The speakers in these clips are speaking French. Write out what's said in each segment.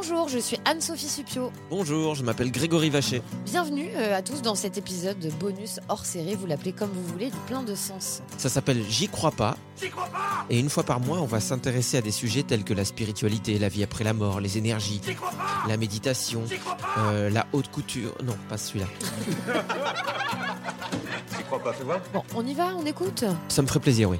Bonjour, je suis Anne-Sophie Supio. Bonjour, je m'appelle Grégory Vacher. Bienvenue euh, à tous dans cet épisode de bonus hors série, vous l'appelez comme vous voulez, du plein de sens. Ça s'appelle J'y crois pas. Et une fois par mois, on va s'intéresser à des sujets tels que la spiritualité, la vie après la mort, les énergies, la méditation, euh, la haute couture. Non, pas celui-là. Bon, on y va, on écoute? Ça me ferait plaisir, oui.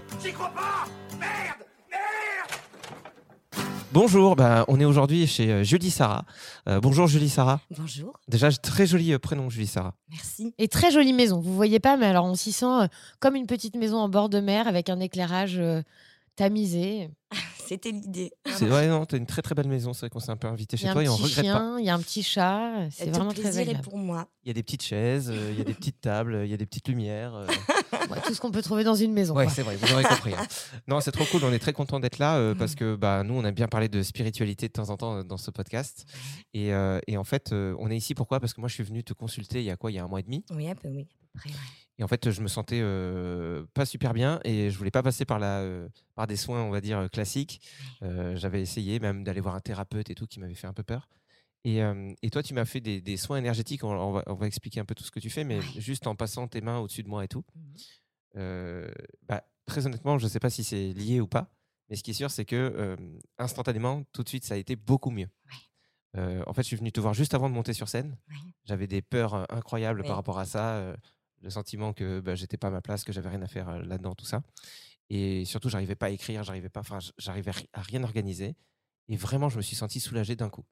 Bonjour, bah, on est aujourd'hui chez euh, Julie Sarah. Euh, bonjour Julie Sarah. Bonjour. Déjà, très joli euh, prénom Julie Sarah. Merci. Et très jolie maison, vous voyez pas, mais alors on s'y sent euh, comme une petite maison en bord de mer avec un éclairage euh, tamisé. C'était l'idée. C'est vrai, non, t'as une très très belle maison. C'est vrai qu'on s'est un peu invité chez a toi et on regrette pas. chien, il y a un petit chat, c'est vraiment le très agréable. pour moi. Il y a des petites chaises, euh, il y a des petites tables, il y a des petites lumières. euh. Ouais, tout ce qu'on peut trouver dans une maison. Ouais, c'est vrai, vous aurez compris. hein. Non, c'est trop cool, on est très content d'être là euh, Mm. parce que bah, nous, on aime bien parler de spiritualité de temps en temps euh, dans ce podcast. Et, euh, et en fait, euh, on est ici pourquoi? Parce que moi, je suis venu te consulter il y a quoi? Il y a un mois et demi? Oui, un peu, oui, à peu près. ouais. Et en fait, je me sentais euh, pas super bien et je voulais pas passer par, la, euh, par des soins, on va dire, classiques. Euh, J'avais essayé même d'aller voir un thérapeute et tout qui m'avait fait un peu peur. Et, euh, et toi, tu m'as fait des, des soins énergétiques. On, on va, on va expliquer un peu tout ce que tu fais, mais Ouais. juste en passant tes mains au-dessus de moi et tout. Euh, bah, très honnêtement, je ne sais pas si c'est lié ou pas, mais ce qui est sûr, c'est que euh, instantanément, tout de suite, ça a été beaucoup mieux. En fait, je suis venu te voir juste avant de monter sur scène. Ouais. J'avais des peurs incroyables par rapport à ça, le sentiment que bah, j'étais pas à ma place, que j'avais rien à faire là-dedans, tout ça. Et surtout, j'arrivais pas à écrire, j'arrivais pas, enfin, j'arrivais ri- à rien organiser. Et vraiment, je me suis senti soulagé d'un coup.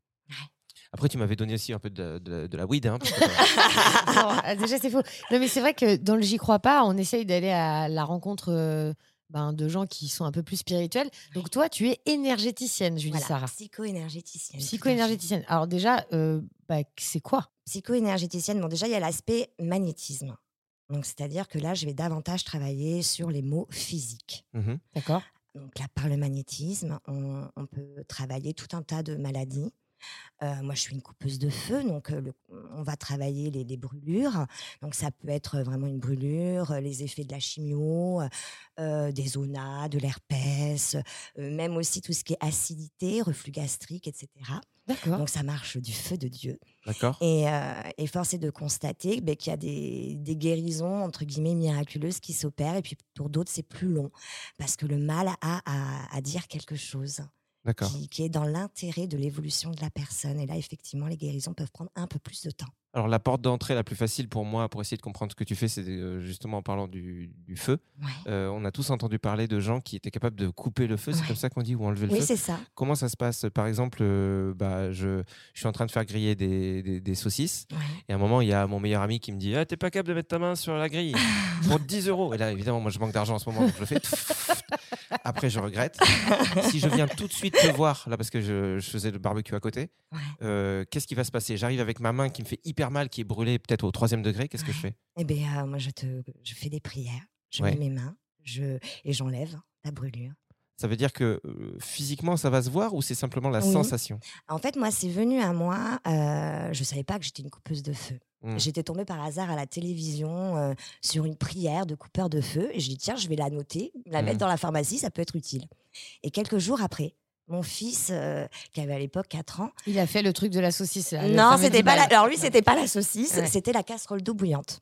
Après, tu m'avais donné aussi un peu de, de- de la weed. Hein, parce que, Non, ah, déjà, c'est faux. Non, mais c'est vrai que dans le J'y crois pas, on essaye d'aller à la rencontre euh, ben, de gens qui sont un peu plus spirituels. Donc, toi, tu es énergéticienne, Julie Voilà, Sarah. psycho-énergéticienne. Psycho-énergéticienne. Alors, déjà, euh, bah, c'est quoi? Psycho-énergéticienne, bon, déjà, il y a l'aspect magnétisme. Donc, c'est-à-dire que là, je vais davantage travailler sur les mots physiques. mhm. D'accord Donc là, par le magnétisme, on, on peut travailler tout un tas de maladies. Euh, moi, je suis une coupeuse de feu, donc le- on va travailler les, les brûlures. Donc ça peut être vraiment une brûlure, les effets de la chimio, euh, des zonas, de l'herpès, euh, même aussi tout ce qui est acidité, reflux gastrique, etc. D'accord. Donc ça marche du feu de Dieu. D'accord Et, et force est de constater ben, qu'il y a des, des guérisons, entre guillemets, miraculeuses qui s'opèrent. Et puis pour d'autres, c'est plus long. Parce que le mal a à, dire quelque chose. Qui, qui est dans l'intérêt de l'évolution de la personne. Et là, effectivement, les guérisons peuvent prendre un peu plus de temps. Alors, la porte d'entrée la plus facile pour moi, pour essayer de comprendre ce que tu fais, c'est euh, justement en parlant du, du feu. Ouais. Euh, on a tous entendu parler de gens qui étaient capables de couper le feu, c'est Ouais. comme ça qu'on dit, ou enlever le Oui, feu. c'est ça. Comment ça se passe? Par exemple, euh, bah, je, je suis en train de faire griller des, des- des saucisses. Ouais. Et à un moment, il y a mon meilleur ami qui me dit ah, T'es pas capable de mettre ta main sur la grille pour 10 euros. Et là, évidemment, moi, je manque d'argent en ce moment, donc je le fais. Après, je regrette. si je viens tout de suite te voir, là, parce que je, je faisais le barbecue à côté, Ouais. euh, qu'est-ce qui va se passer? J'arrive avec ma main qui me fait hyper mal, qui est brûlée peut-être au troisième degré. Qu'est-ce que je fais? Eh bien, moi, je, te, je fais des prières. Je Ouais. mets mes mains je, et j'enlève la brûlure. Ça veut dire que euh, physiquement, ça va se voir ou c'est simplement la Oui. sensation? En fait, moi, c'est venu à moi. euh, je savais pas que j'étais une coupeuse de feu. Hmm. J'étais tombée par hasard à la télévision euh, sur une prière de coupeur de feu et je dis tiens, je vais la noter, la mettre dans la pharmacie, ça peut être utile. Et quelques jours après, Mon fils, euh, qui avait à l'époque 4 ans. Il a fait le truc de la saucisse. là, le non, c'était pas la... Alors lui, c'était pas la saucisse, Ouais. c'était la casserole d'eau bouillante.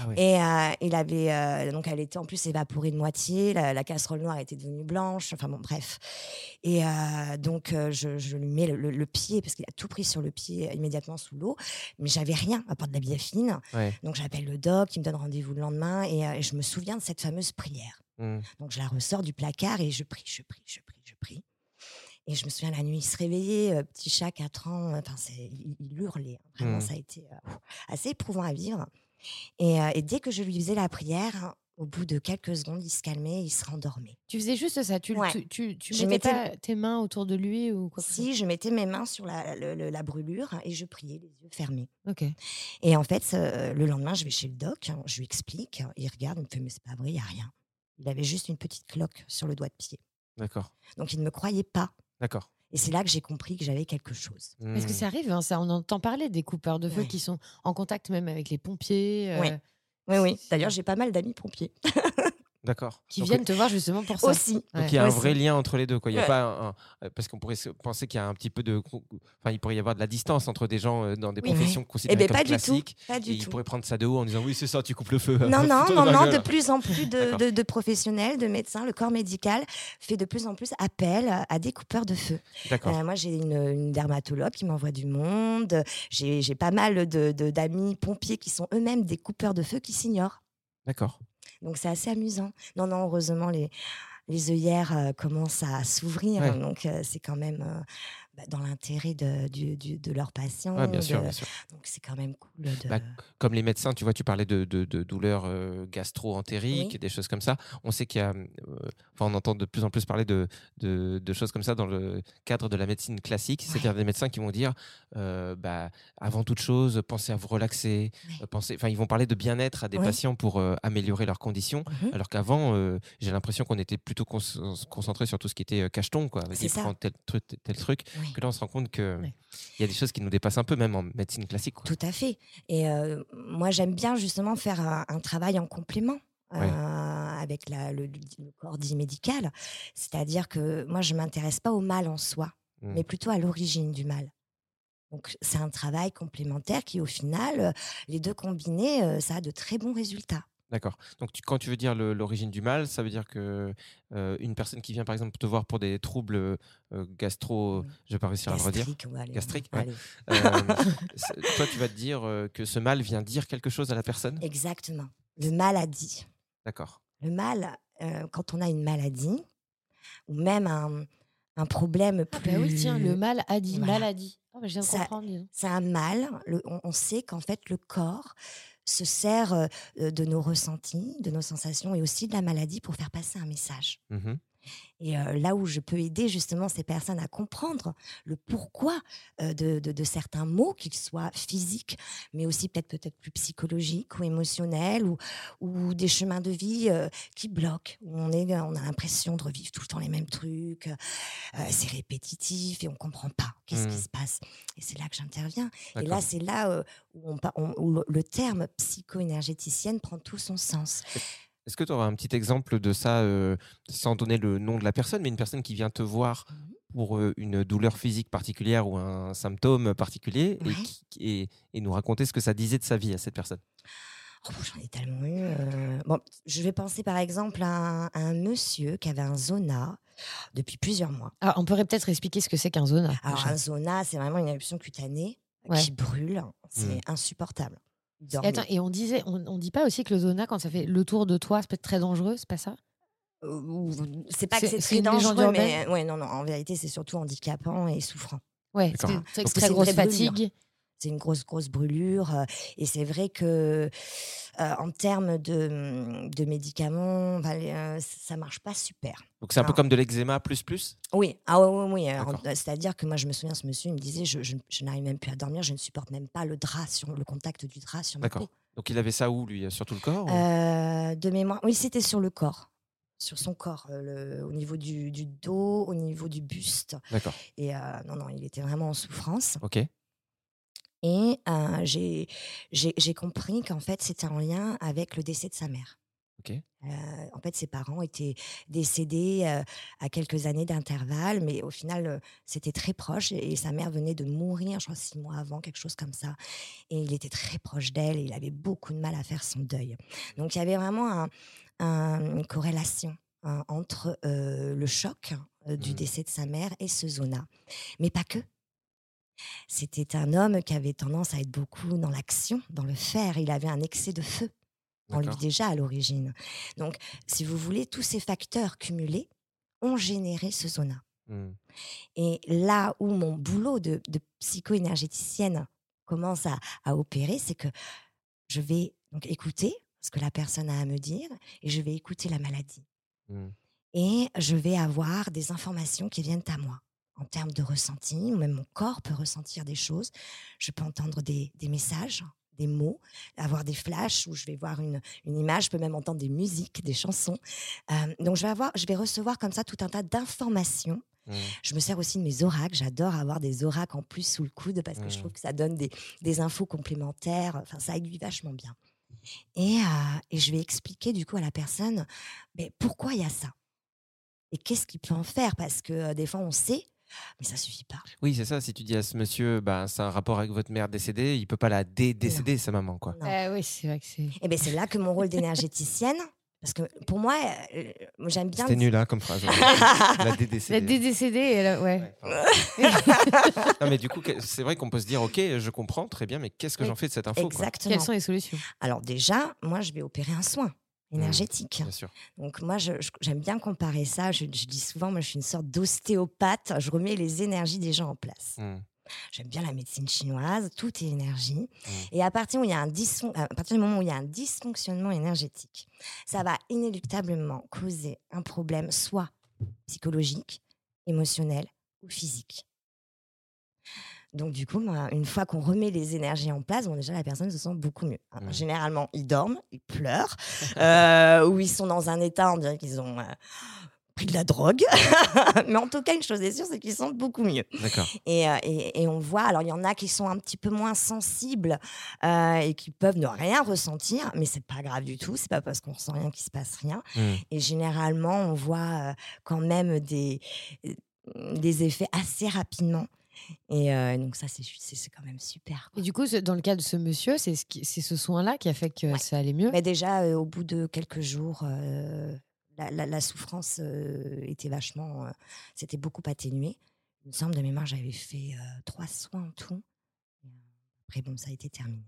Ah ouais. Et euh, il avait euh, donc elle était en plus évaporée de moitié, la, la casserole noire était devenue blanche, enfin bon bref. Et euh, donc je, je lui mets le, le- le pied parce qu'il a tout pris sur le pied immédiatement sous l'eau, mais j'avais rien à part de la biafine. Ouais. Donc j'appelle le doc, il me donne rendez-vous le lendemain et, et je me souviens de cette fameuse prière. Mm. Donc je la ressors du placard et je prie, je prie, je prie, je prie. Et je me souviens la nuit, il se réveillait, euh, petit chat, 4 ans, enfin, il, il hurlait. hein. Vraiment, Mm. ça a été euh, assez éprouvant à vivre. Et, euh, et dès que je lui faisais la prière, au bout de quelques secondes, il se calmait, il se rendormait. Tu faisais juste ça. Tu, Ouais. tu, tu, mettais mettais- pas tes mains autour de lui ou quoi Si je mettais mes mains sur la, le- le- la brûlure et je priais, les yeux fermés. Ok. Et en fait, euh, le lendemain, je vais chez le doc, hein, je lui explique, il regarde, il me fait Mais c'est pas vrai, il n'y a rien. Il avait juste une petite cloque sur le doigt de pied. D'accord. Donc il ne me croyait pas. D'accord. Et c'est là que j'ai compris que j'avais quelque chose. Parce que ça arrive, hein, ça, on entend parler des coupeurs de feu Ouais. qui sont en contact même avec les pompiers, euh, Ouais. Oui, oui. D'ailleurs, j'ai pas mal d'amis pompiers D'accord. qui Donc, viennent te voir justement pour ça. aussi. Donc Ouais. il y a un Aussi. vrai lien entre les deux. Quoi. Il y a Ouais. pas un- un- parce qu'on pourrait se- penser qu'il y a un petit peu de. Enfin, il pourrait y avoir de la distance entre des gens euh, dans des Oui. professions Eh considérées bien, comme pas du tout. classiques. Pas Et du ils tout. pourraient prendre ça de haut en disant oui, c'est ça, tu coupes le feu. Non, non, non, non, de plus en plus de, D'accord. de- de professionnels, de médecins, le corps médical fait de plus en plus appel à des coupeurs de feu. D'accord. Euh, moi, j'ai une, une dermatologue qui m'envoie du monde. J'ai pas mal de- de- d'amis pompiers qui sont eux-mêmes des coupeurs de feu qui s'ignorent. D'accord. Donc, c'est assez amusant. Non, non, heureusement, les, les œillères euh, commencent à s'ouvrir. Ouais. Donc, euh, c'est quand même euh, dans l'intérêt de, du- du- de leurs patients. Ouais, bien sûr, de- bien sûr. Donc, c'est quand même cool. De... Bah, Comme les médecins, tu vois, tu parlais de, de- de douleurs euh, gastro-entériques, Oui. des choses comme ça. On sait qu'il y a, euh, enfin, on entend de plus en plus parler de, de, choses comme ça dans le cadre de la médecine classique. C'est-à-dire des médecins qui vont dire, euh, bah, avant toute chose, pensez à vous relaxer. Euh, pensez, enfin, ils vont parler de bien-être à des Oui. patients pour améliorer leurs conditions. Mhm. Alors qu'avant, j'ai l'impression qu'on était plutôt concentré sur tout ce qui était cacheton, quoi. Tel truc, tel truc. Oui. Que là, on se rend compte que Ouais. il y a des choses qui nous dépassent un peu, même en médecine classique. quoi. Tout à fait. Et euh, moi, j'aime bien justement faire un, un travail en complément. euh, Ouais. avec la- le, le corps dit médical. C'est-à-dire que moi, je ne m'intéresse pas au mal en soi, Mm. mais plutôt à l'origine du mal. Donc, c'est un travail complémentaire qui, au final, euh, les deux combinés, ça a de très bons résultats. D'accord. Donc, tu- quand tu veux dire l'origine du mal, ça veut dire que euh, une personne qui vient, par exemple, te voir pour des troubles euh, gastro, Mm. je vais pas réussir à le redire. Gastrique, ouais, Gastrique, ouais. Euh, toi, tu vas te dire euh, que ce mal vient dire quelque chose à la personne? Exactement. Le maladie. D'accord. Le mal, euh, quand on a une maladie, ou même un, un problème Ah plus... bah oui, tiens, le mal a dit, Voilà. maladie. Ah bah, je viens de Ça- comprendre. c'est un mal. Le- on, on sait qu'en fait, le corps se sert euh, de nos ressentis, de nos sensations et aussi de la maladie pour faire passer un message. Mhm. Et euh, là où je peux aider justement ces personnes à comprendre le pourquoi euh, de, de- de certains mots, qu'ils soient physiques, mais aussi peut-être peut-être plus psychologiques ou émotionnels, ou, ou des chemins de vie euh, qui bloquent, où on, est, on a l'impression de revivre tout le temps les mêmes trucs, c'est répétitif et on comprend pas qu'est-ce qui Mhm. se passe. Et c'est là que j'interviens. Et là, c'est là où, on, pa- on- où le, le terme psycho-énergéticienne prend tout son sens. Est-ce que tu auras un petit exemple de ça, euh, sans donner le nom de la personne, mais une personne qui vient te voir Mhm. pour euh, une douleur physique particulière ou un symptôme particulier et, Ouais. qui- et- et nous raconter ce que ça disait de sa vie à cette personne? Oh, J'en ai tellement eu. euh. Bon, je vais penser par exemple à un, à un monsieur qui avait un zona depuis plusieurs mois. Ah, on pourrait peut-être expliquer ce que c'est qu'un zona. Alors un zona, c'est vraiment une éruption cutanée Ouais. qui brûle. C'est Mm. insupportable. Et dormait. attends, et on disait, on, on dit pas aussi que le zona, quand ça fait le tour de toi, ça peut être très dangereux, c'est pas ça? Euh, c'est pas que C'est- très dangereux, mais ouais, non, non, en vérité, c'est surtout handicapant et souffrant. Ouais, c'est très grosse fatigue. C'est une grosse, grosse brûlure. et c'est vrai que euh, en termes de, de médicaments, les, euh, ça marche pas super. Donc c'est un peu comme de l'eczéma plus plus? Oui, ah oui, oui, C'est-à-dire que moi, je me souviens, ce monsieur, il me disait, je, je- je n'arrive même plus à dormir, je ne supporte même pas le drap, sur le contact du drap sur ma D'accord. peau. Donc il avait ça où lui? Sur tout le corps Euh, de mémoire, oui, c'était sur le corps, sur son corps, euh, le- au niveau du, du dos, au niveau du buste. D'accord. Et euh, non, non, il était vraiment en souffrance. Ok. Et euh, j'ai compris qu'en fait, c'était en lien avec le décès de sa mère. Euh, en fait, ses parents étaient décédés euh, à quelques années d'intervalle, mais au final, euh, c'était très proche. Et, et sa mère venait de mourir, je crois, six mois avant, quelque chose comme ça. Et il était très proche d'elle et il avait beaucoup de mal à faire son deuil. Donc, il y avait vraiment un- un- une corrélation hein, entre le choc euh, du Mhm. décès de sa mère et ce zona. Mais pas que. C'était un homme qui avait tendance à être beaucoup dans l'action, dans le faire. Il avait un excès de feu en lui déjà à l'origine. Donc, si vous voulez, tous ces facteurs cumulés ont généré ce zona. Hmm. Et là où mon boulot de, de psycho-énergéticienne commence à, à opérer, c'est que je vais donc écouter ce que la personne a à me dire et je vais écouter la maladie. Hmm. Et je vais avoir des informations qui viennent à moi en termes de ressenti, ou même mon corps peut ressentir des choses. Je peux entendre des, des messages, des mots, avoir des flashs où je vais voir une, une image, je peux même entendre des musiques, des chansons. Euh, donc je vais, avoir, je vais recevoir comme ça tout un tas d'informations Hmm. je me sers aussi de mes oracles. J'adore avoir des oracles en plus sous le coude parce que je Mmh. trouve que ça donne des, des infos complémentaires. Enfin, ça aiguille vachement bien. Et, euh, et je vais expliquer du coup à la personne mais pourquoi il y a ça? Et qu'est-ce qu'il peut en faire? Parce que euh, des fois on sait, mais ça suffit pas. Oui, c'est ça. Si tu dis à ce monsieur, bah, c'est un rapport avec votre mère décédée, il peut pas la dé-décéder, sa maman, quoi. Euh, oui, c'est vrai que c'est. Et ben c'est là que mon rôle d'énergéticienne, parce que pour moi, euh, j'aime bien. C'était nul, hein, comme phrase. la La dé-décédée. dédécédée, elle a- ouais. Non, mais du coup, c'est vrai qu'on peut se dire, ok, je comprends très bien, mais qu'est-ce que Oui, j'en fais de cette info quoi? Exactement. Quelles sont les solutions? Alors déjà, moi, je vais opérer un soin énergétique. Bien sûr. Donc moi, j'aime bien comparer ça. Je, je dis souvent, moi, je suis une sorte d'ostéopathe. Je remets les énergies des gens en place. Hmm. J'aime bien la médecine chinoise. Tout est énergie. Mm. Et à partir, où il y a un à partir du moment où il y a un dysfonctionnement énergétique, ça va inéluctablement causer un problème soit psychologique, émotionnel ou physique. Donc du coup, moi, une fois qu'on remet les énergies en place, bon, déjà la personne se sent beaucoup mieux. Alors. Généralement, ils dorment, ils pleurent, euh, ou ils sont dans un état, on dirait qu'ils ont euh, pris de la drogue. Mais en tout cas, une chose est sûre, c'est qu'ils sentent beaucoup mieux. Et, euh, et- et on voit, alors il y en a qui sont un petit peu moins sensibles et qui peuvent ne rien ressentir, mais c'est pas grave du tout. C'est pas parce qu'on ressent rien qu'il se passe rien. Hmm. Et généralement, on voit quand même des, des effets assez rapidement. Et euh, donc ça, c'est quand même super. quoi. Et du coup, dans le cas de ce monsieur, c'est ce, ce soin-là qui a fait que Ouais. ça allait mieux? Mais déjà, euh, au bout de quelques jours, euh, la, la- la souffrance était vachement, c'était beaucoup atténué. Il me semble de mémoire, j'avais fait trois soins en tout. Après, bon, ça a été terminé.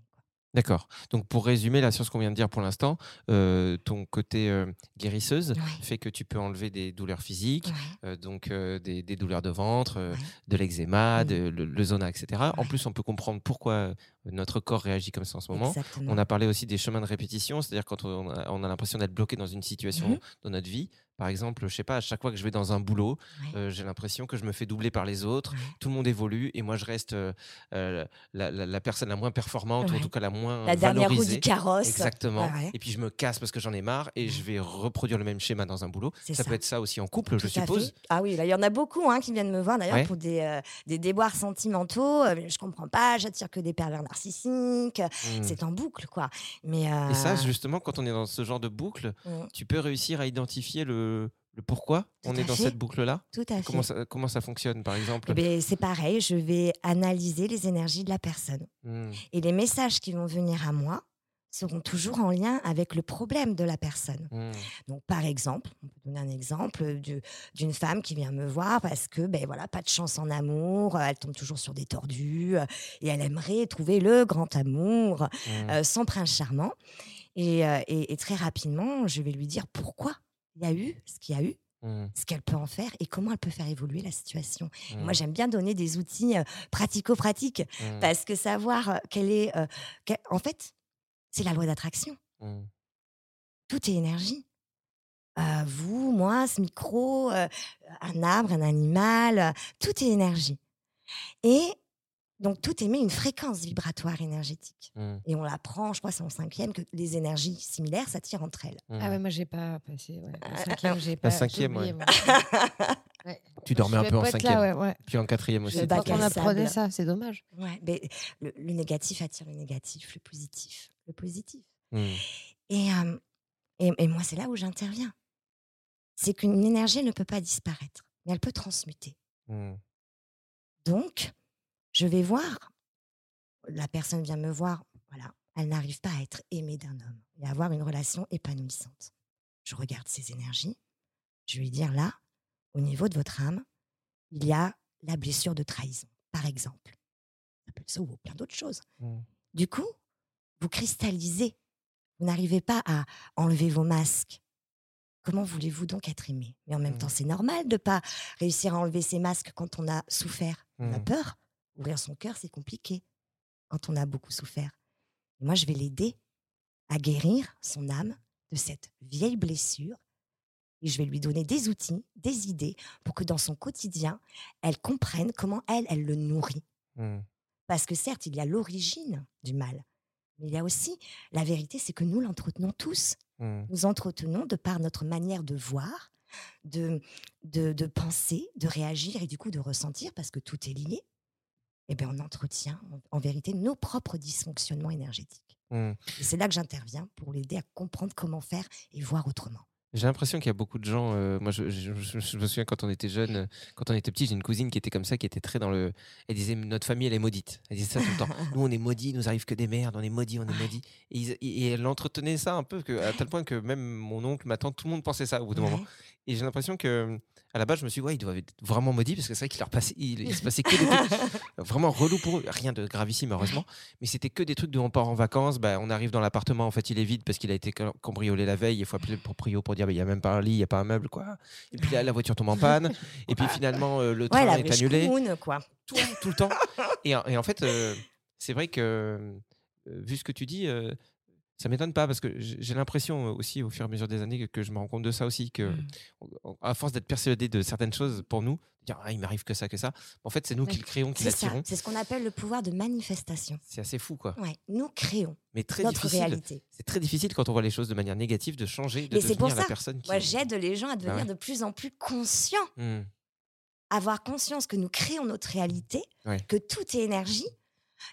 D'accord. Donc, pour résumer là sur ce qu'on vient de dire pour l'instant, euh, ton côté euh, guérisseuse fait que tu peux enlever des douleurs physiques, euh, donc des, des douleurs de ventre, de l'eczéma, Mm. de, le, le zona, etc. En plus, on peut comprendre pourquoi notre corps réagit comme ça en ce moment. Exactement. On a parlé aussi des chemins de répétition, c'est-à-dire quand on a, on a l'impression d'être bloqué dans une situation Mhm. dans notre vie. Par exemple, je sais pas, à chaque fois que je vais dans un boulot, Ouais. euh, j'ai l'impression que je me fais doubler par les autres. Ouais. Tout le monde évolue et moi je reste euh, euh, la, la- la personne la moins performante ou en tout cas la moins La dernière roue valorisée. du carrosse. Exactement. Ouais. Et puis je me casse parce que j'en ai marre et je vais reproduire le même schéma dans un boulot. Ça, ça. peut être ça aussi en couple, je Tout suppose. Ah oui, là, il y en a beaucoup hein, qui viennent me voir d'ailleurs pour des, euh, des déboires sentimentaux. Je comprends pas, j'attire que des pervers narcissiques. Mm. C'est en boucle, quoi. Mais, euh, Et ça, justement, quand on est dans ce genre de boucle, mm, tu peux réussir à identifier le, le pourquoi Tout on est dans cette boucle-là? tout à fait. Comment ça, comment ça fonctionne, par exemple? Eh ben, c'est pareil, je vais analyser les énergies de la personne. Mm. Et les messages qui vont venir à moi seront toujours en lien avec le problème de la personne. Mm. Donc, par exemple, on peut donner un exemple du- d'une femme qui vient me voir parce que, ben voilà, pas de chance en amour, euh, elle tombe toujours sur des tordus euh, et elle aimerait trouver le grand amour, Mm. euh, son prince charmant. Et, euh, et- et très rapidement, je vais lui dire pourquoi il y a eu ce qu'il y a eu, Mm. ce qu'elle peut en faire et comment elle peut faire évoluer la situation. Moi, j'aime bien donner des outils euh, pratico-pratiques parce que savoir euh, quelle est. euh, En fait, c'est la loi d'attraction. Mm. Tout est énergie. Euh, vous, moi, ce micro, euh, un arbre, un animal, euh, tout est énergie. Et donc, tout émet une fréquence vibratoire énergétique. Mm. Et on l'apprend, je crois, c'est en cinquième, que les énergies similaires s'attirent entre elles. Mm. Ah ouais, moi j'ai pas passé. Ouais. Ah, cinquième, j'ai pas. j'ai cinquième, ouais. moi. Ouais. Tu dormais Je un peu en pas cinquième, Là, ouais, ouais. puis en quatrième aussi. Pas à apprenait ça, c'est dommage. Ouais, mais le, le négatif attire le négatif, le positif, le positif. Mm. Et euh, Et, et moi, c'est là où j'interviens. C'est qu'une énergie ne peut pas disparaître, mais elle peut transmuter. Mmh. Donc, je vais voir, la personne vient me voir, voilà, elle n'arrive pas à être aimée d'un homme et à avoir une relation épanouissante. Je regarde ses énergies, je vais dire là, au niveau de votre âme, il y a la blessure de trahison, par exemple. Ça ou plein d'autres choses. Mmh. Du coup, vous cristallisez. Vous n'arrivez pas à enlever vos masques. Comment voulez-vous donc être aimé? Mais en même Mmh. temps, c'est normal de ne pas réussir à enlever ses masques quand on a souffert. On a Mmh. peur. Ouvrir son cœur, c'est compliqué quand on a beaucoup souffert. Et moi, je vais l'aider à guérir son âme de cette vieille blessure. Et je vais lui donner des outils, des idées pour que dans son quotidien, elle comprenne comment elle, elle le nourrit. Mmh. Parce que certes, il y a l'origine du mal, mais il y a aussi la vérité, c'est que nous l'entretenons tous. Mmh. Nous entretenons de par notre manière de voir, de, de, de penser, de réagir et du coup de ressentir, parce que tout est lié. Eh bien, on entretient en, en vérité nos propres dysfonctionnements énergétiques. Mmh. Et c'est là que j'interviens pour l'aider à comprendre comment faire et voir autrement. J'ai l'impression qu'il y a beaucoup de gens. euh, moi, je, je- je- je me souviens quand on était jeune, quand on était petit, j'ai une cousine qui était comme ça, qui était très dans le. Elle disait notre famille, elle est maudite. Elle disait ça tout le temps. Nous, on est maudits, il nous arrive que des merdes, on est maudits, on est maudits. Et, ils- et elle entretenait ça un peu, que, à tel point que même mon oncle, ma tante, tout le monde pensait ça au bout d'un moment. Et j'ai l'impression que, à la base, je me suis dit, ouais, ils doivent être vraiment maudits parce que c'est vrai qu'il leur passait, il, il se passait que des trucs vraiment relous pour eux. Rien de gravissime, heureusement. Mais c'était que des trucs de on part en vacances, bah, on arrive dans l'appartement, en fait, il est vide parce qu'il a été cam- cambriolé la veille. Il faut appeler le proprio pour dire, bah, il n'y a même pas un lit, il n'y a pas un meuble, quoi. Et puis là, la voiture tombe en panne. Et puis finalement, euh, le train Ouais, la est annulé Moon, quoi. tout, tout le temps. Et, en- et en fait, euh, c'est vrai que, euh, vu ce que tu dis, euh, ça m'étonne pas parce que j'ai l'impression euh, aussi, au fur et à mesure des années, que, je me rends compte de ça aussi, que Mmh. à force d'être persuadé de certaines choses pour nous, dire ah, il m'arrive que ça, que ça, en fait, c'est nous qui le créons, qui ça. l'attirons. C'est ce qu'on appelle le pouvoir de manifestation. C'est assez fou, quoi. Ouais, nous créons Mais très notre difficile. réalité. C'est très difficile quand on voit les choses de manière négative de changer, de Mais c'est pour devenir la ça, personne qui. Moi, j'aide les gens à devenir ouais. de plus en plus conscients, Hmm. avoir conscience que nous créons notre réalité, Ouais. que tout est énergie.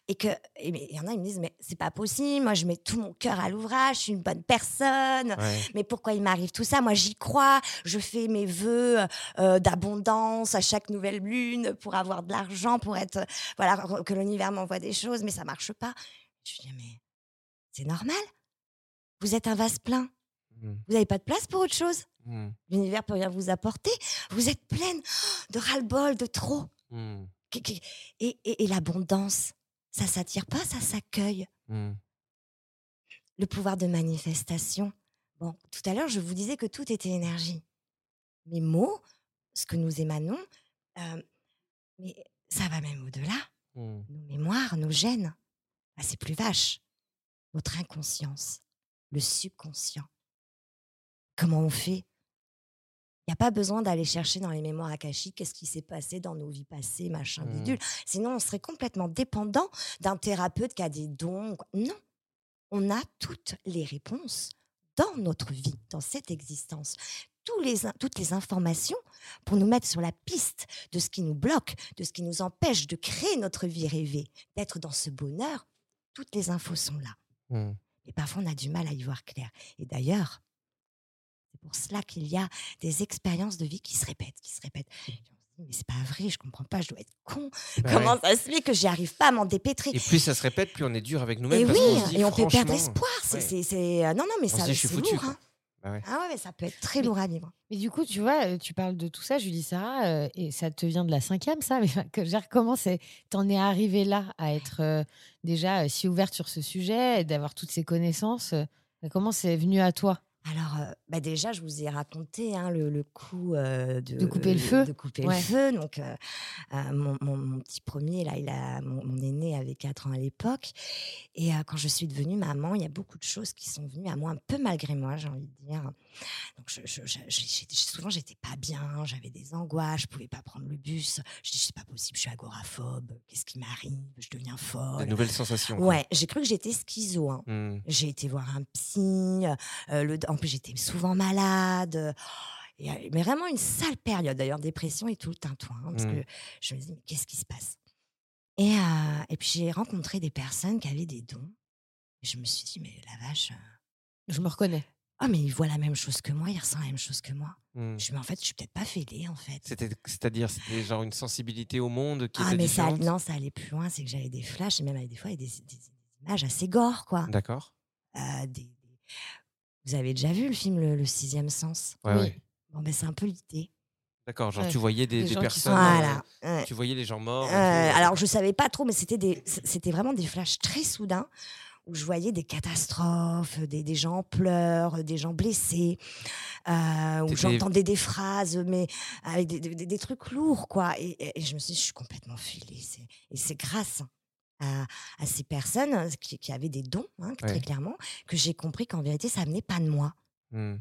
Et que, il y en a, ils me disent, mais c'est pas possible, moi je mets tout mon cœur à l'ouvrage, je suis une bonne personne, Ouais. mais pourquoi il m'arrive tout ça? Moi j'y crois, je fais mes vœux euh, d'abondance à chaque nouvelle lune pour avoir de l'argent, pour être, voilà, que l'univers m'envoie des choses, mais ça marche pas. Je dis, mais c'est normal, vous êtes un vase plein, Hmm. vous n'avez pas de place pour autre chose. Hmm. L'univers peut rien vous apporter. Vous êtes pleine de ras-le-bol, de trop. Et, et- et l'abondance, ça s'attire pas, ça s'accueille. Hmm. Le pouvoir de manifestation. Bon, tout à l'heure, je vous disais que tout était énergie. Mes mots, ce que nous émanons, euh, mais ça va même au-delà. Hmm. Nos mémoires, nos gènes, ah, c'est plus vache. Notre inconscience, le subconscient. Comment on fait Il n'y a pas besoin d'aller chercher dans les mémoires akashiques qu'est-ce qui s'est passé dans nos vies passées, machin, Mmh. bidule. Sinon, on serait complètement dépendant d'un thérapeute qui a des dons. Non, on a toutes les réponses dans notre vie, dans cette existence. Tous les, toutes les informations pour nous mettre sur la piste de ce qui nous bloque, de ce qui nous empêche de créer notre vie rêvée, d'être dans ce bonheur. Toutes les infos sont là. Et parfois, on a du mal à y voir clair. Et d'ailleurs, pour cela qu'il y a des expériences de vie qui se répètent, qui se répètent. On dit, mais c'est pas vrai, je comprends pas, je dois être con. Bah Comment ouais. ça se fait que j'y arrive pas à m'en dépêtrer? Et plus ça se répète, plus on est dur avec nous-mêmes. Et parce oui, se dit, et on peut perdre espoir. C'est, ouais. c'est- c'est- euh, non, non, mais On ça, se dit, je suis c'est foutu, lourd. hein. Bah ouais. Ah ouais, mais ça peut être très Mais- lourd à vivre. Mais du coup, tu vois, euh, tu parles de tout ça, Julie Sarah, euh, et ça te vient de la cinquième, ça, mais que, comment c'est, t'en es arrivée là à être euh, déjà euh, si ouverte sur ce sujet, et d'avoir toutes ces connaissances Comment c'est venu à toi? Alors, euh, bah déjà, je vous ai raconté hein, le, le coup euh, de, De couper le feu. De couper Ouais. le feu. Donc, euh, euh, mon, mon- mon petit premier, là, il a, mon, mon aîné avait 4 ans à l'époque. Et euh, quand je suis devenue maman, il y a beaucoup de choses qui sont venues à moi, un peu malgré moi, j'ai envie de dire. Donc, je, souvent, j'étais pas bien, j'avais des angoisses, je pouvais pas prendre le bus. Je dis, c'est pas possible, je suis agoraphobe, qu'est-ce qui m'arrive Je deviens De folle. nouvelles sensations. Ouais, j'ai cru que j'étais schizo. hein. Hmm. J'ai été voir un psy. euh, le, en plus, j'étais souvent malade. euh, et, euh, mais vraiment une sale période, d'ailleurs, dépression et tout le tintouin. hein, parce que je me dis, mais qu'est-ce qui se passe? Et, euh, et puis, j'ai rencontré des personnes qui avaient des dons. Et je me suis dit, mais la vache, euh, Je me reconnais. Ah, mais il voit la même chose que moi, il ressent la même chose que moi. Hmm. Je me dis, mais en fait, je suis peut-être pas fêlée, en fait. C'était, c'est-à-dire, c'était genre une sensibilité au monde qui Ah, était mais ça, non, ça allait plus loin, c'est que j'avais des flashs, et même avec des fois, il y a des, des- des images assez gore, quoi. D'accord. Euh, des- Vous avez déjà vu le film Le, Le Sixième Sens? Ouais, Oui. ouais. Bon, ben, c'est un peu l'idée. D'accord. Genre, Ouais. tu voyais des, Des des gens qui sont- personnes. Voilà. euh, Ouais. Tu voyais les gens morts. Euh, tout. alors, je savais pas trop, mais c'était des, c'était vraiment des flashs très soudains où je voyais des catastrophes, des, des gens en pleurs, des gens blessés, euh, où j'entendais des phrases, mais avec des, des- des trucs lourds, quoi. Et, et- et je me suis dit, je suis complètement filée. Et c'est grâce à, à ces personnes qui, qui avaient des dons, hein, très Ouais. clairement, que j'ai compris qu'en vérité, ça venait pas de moi. Hmm.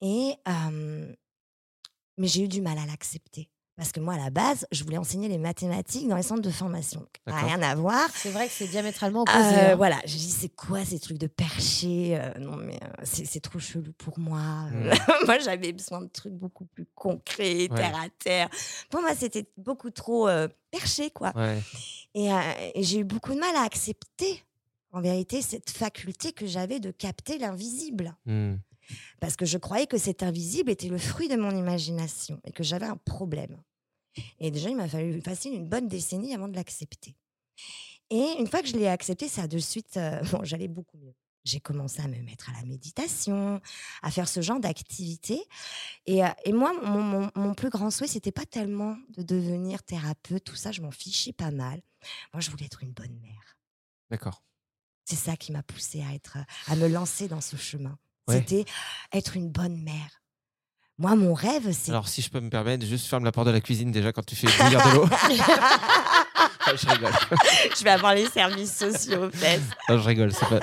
Et, euh, mais j'ai eu du mal à l'accepter. Parce que moi, à la base, je voulais enseigner les mathématiques dans les centres de formation. Rien à voir. C'est vrai que c'est diamétralement opposé. Euh, hein. Voilà, j'ai dit, c'est quoi ces trucs de perché Euh, Non, mais euh, c'est trop chelou pour moi. Mm. moi, j'avais besoin de trucs beaucoup plus concrets, Ouais. terre à terre. Pour moi, c'était beaucoup trop euh, perché, quoi. Ouais. Et, euh, et j'ai eu beaucoup de mal à accepter, en vérité, cette faculté que j'avais de capter l'invisible Hmm. Parce que je croyais que cet invisible était le fruit de mon imagination et que j'avais un problème. Et déjà, il m'a fallu facile une bonne décennie avant de l'accepter. Et une fois que je l'ai accepté, ça a de suite, euh, bon, j'allais beaucoup mieux. J'ai commencé à me mettre à la méditation, à faire ce genre d'activité. Et, euh, et moi, mon, mon- mon plus grand souhait, c'était pas tellement de devenir thérapeute, tout ça, je m'en fichais pas mal. Moi, je voulais être une bonne mère. D'accord. C'est ça qui m'a poussée à, être, à me lancer dans ce chemin. Ouais. C'était être une bonne mère. Moi, mon rêve, c'est. Alors, si je peux me permettre, juste ferme la porte de la cuisine déjà quand tu fais bouillir de l'eau. Ah, je rigole. je vais avoir les services sociaux, fait. Non, je rigole. Pas...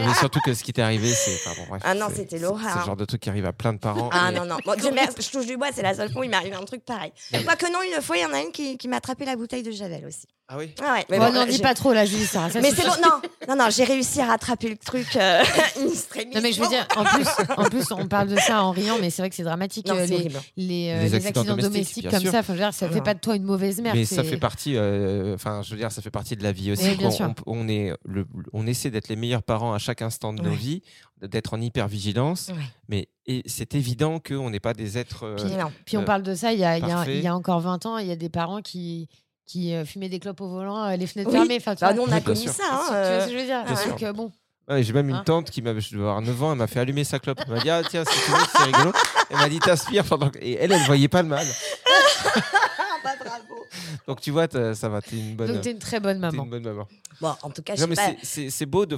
Mais surtout que ce qui t'est arrivé, c'est. enfin, bon, bref, Ah non, c'était l'horreur, C'est le genre de truc qui arrive à plein de parents. Ah et- non, non. Bon, Dieu merci, je touche du bois, c'est la seule fois où il m'est arrivé un truc pareil. Quoique non, une fois, il y en a une qui, qui m'a attrapé la bouteille de Javel aussi. Ah oui Ah ouais, mais Bon, bon, n'en dis pas trop là, Julie. Ça, ça Mais c'est bon, non, non, non, j'ai réussi à rattraper le truc euh. Non mais je veux dire, en plus, en plus, on parle de ça en riant, mais c'est vrai que c'est dramatique. Non, euh, les, les, euh, Les accidents accidents, domestiques, comme sûr. ça, enfin, je veux dire, ça fait Non. pas de toi une mauvaise mère. Mais ça fait partie, euh, enfin, je veux dire, ça fait partie de la vie aussi. Oui, bien qu'on- sûr. on, on est, le, on essaie d'être les meilleurs parents à chaque instant de nos vies, d'être en hyper-vigilance, Ouais. mais et c'est évident qu'on n'est pas des êtres. euh, Puis non. Puis on Euh, parle de ça, il y a, il y a- y a encore 20 ans, il y a des parents qui, qui euh, fumaient des clopes au volant, euh, les fenêtres Oui. fermées. Enfin, tu Bah, vois. nous, on a connu ça. Tu- hein, tu vois euh, ce que je veux dire. Donc, euh, bon. Ouais, j'ai même une Hein tante qui m'avait, je devais avoir 9 ans, elle m'a fait allumer sa clope. Elle m'a dit, ah tiens, c'est rigolo. Elle m'a dit, t'aspires pendant. Et elle, elle voyait pas le mal. bah, bravo. Donc tu vois, ça va, t'es une bonne, Donc t'es une très bonne t'es maman. une bonne maman. Bon, en tout cas, je Non, sais mais pas. c'est- beau, de,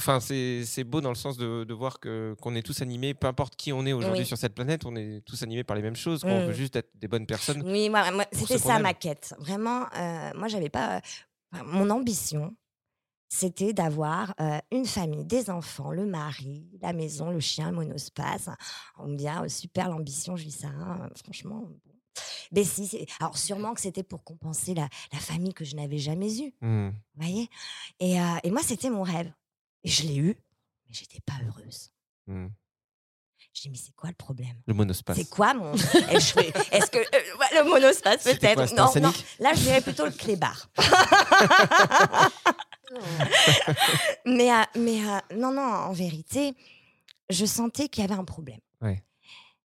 beau dans le sens de, de voir que qu'on est tous animés, peu importe qui on est aujourd'hui Oui. sur cette planète, on est tous animés par les mêmes choses. qu'on Mm. veut juste être des bonnes personnes. Oui, moi, c'était ça ma quête. Vraiment, euh, moi, j'avais pas. enfin, mon ambition, c'était d'avoir euh, une famille, des enfants, le mari, la maison, le chien, le monospace. On me dit, ah, super l'ambition, je dis ça, hein, franchement. Mais si, alors sûrement que c'était pour compenser la, la famille que je n'avais jamais eue, Mm. vous voyez? Et, euh, et moi, c'était mon rêve. Et je l'ai eu, mais j'étais pas heureuse. Mm. Je dis, mais c'est quoi le problème? Le monospace. c'est quoi mon. Est-ce que. euh, le monospace, peut-être? Non, non. Là, je dirais plutôt le clébard. mais euh, mais euh, non, non, en vérité, je sentais qu'il y avait un problème.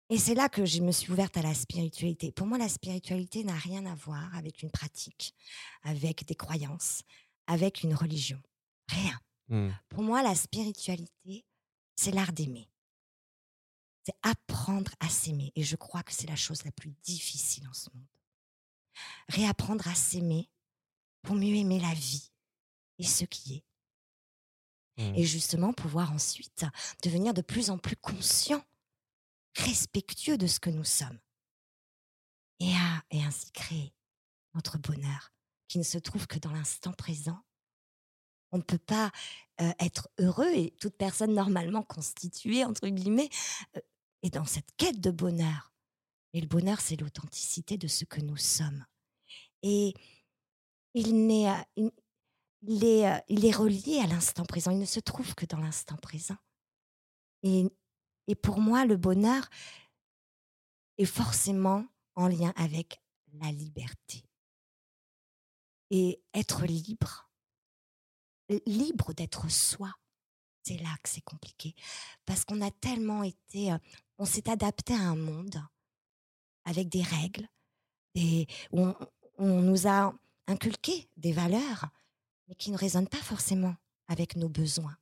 Et c'est là que je me suis ouverte à la spiritualité. Pour moi, la spiritualité n'a rien à voir avec une pratique, avec des croyances, avec une religion. Rien. Mm. Pour moi, la spiritualité, c'est l'art d'aimer. C'est apprendre à s'aimer. Et je crois que c'est la chose la plus difficile en ce monde. Réapprendre à s'aimer pour mieux aimer la vie et ce qui est. Mm. Et justement, pouvoir ensuite devenir de plus en plus conscient, respectueux de ce que nous sommes. Et, ainsi créer notre bonheur, qui ne se trouve que dans l'instant présent. On ne peut pas euh, être heureux et toute personne normalement constituée, entre guillemets, euh, est dans cette quête de bonheur. Et le bonheur, c'est l'authenticité de ce que nous sommes. Et il, euh, est relié à l'instant présent. Il ne se trouve que dans l'instant présent. Et, et pour moi, le bonheur est forcément en lien avec la liberté. Et être libre, libre d'être soi, C'est là que c'est compliqué. Parce qu'on a tellement été. euh, on s'est adapté à un monde avec des règles, des, où on, on nous a inculqué des valeurs, mais qui ne résonnent pas forcément avec nos besoins.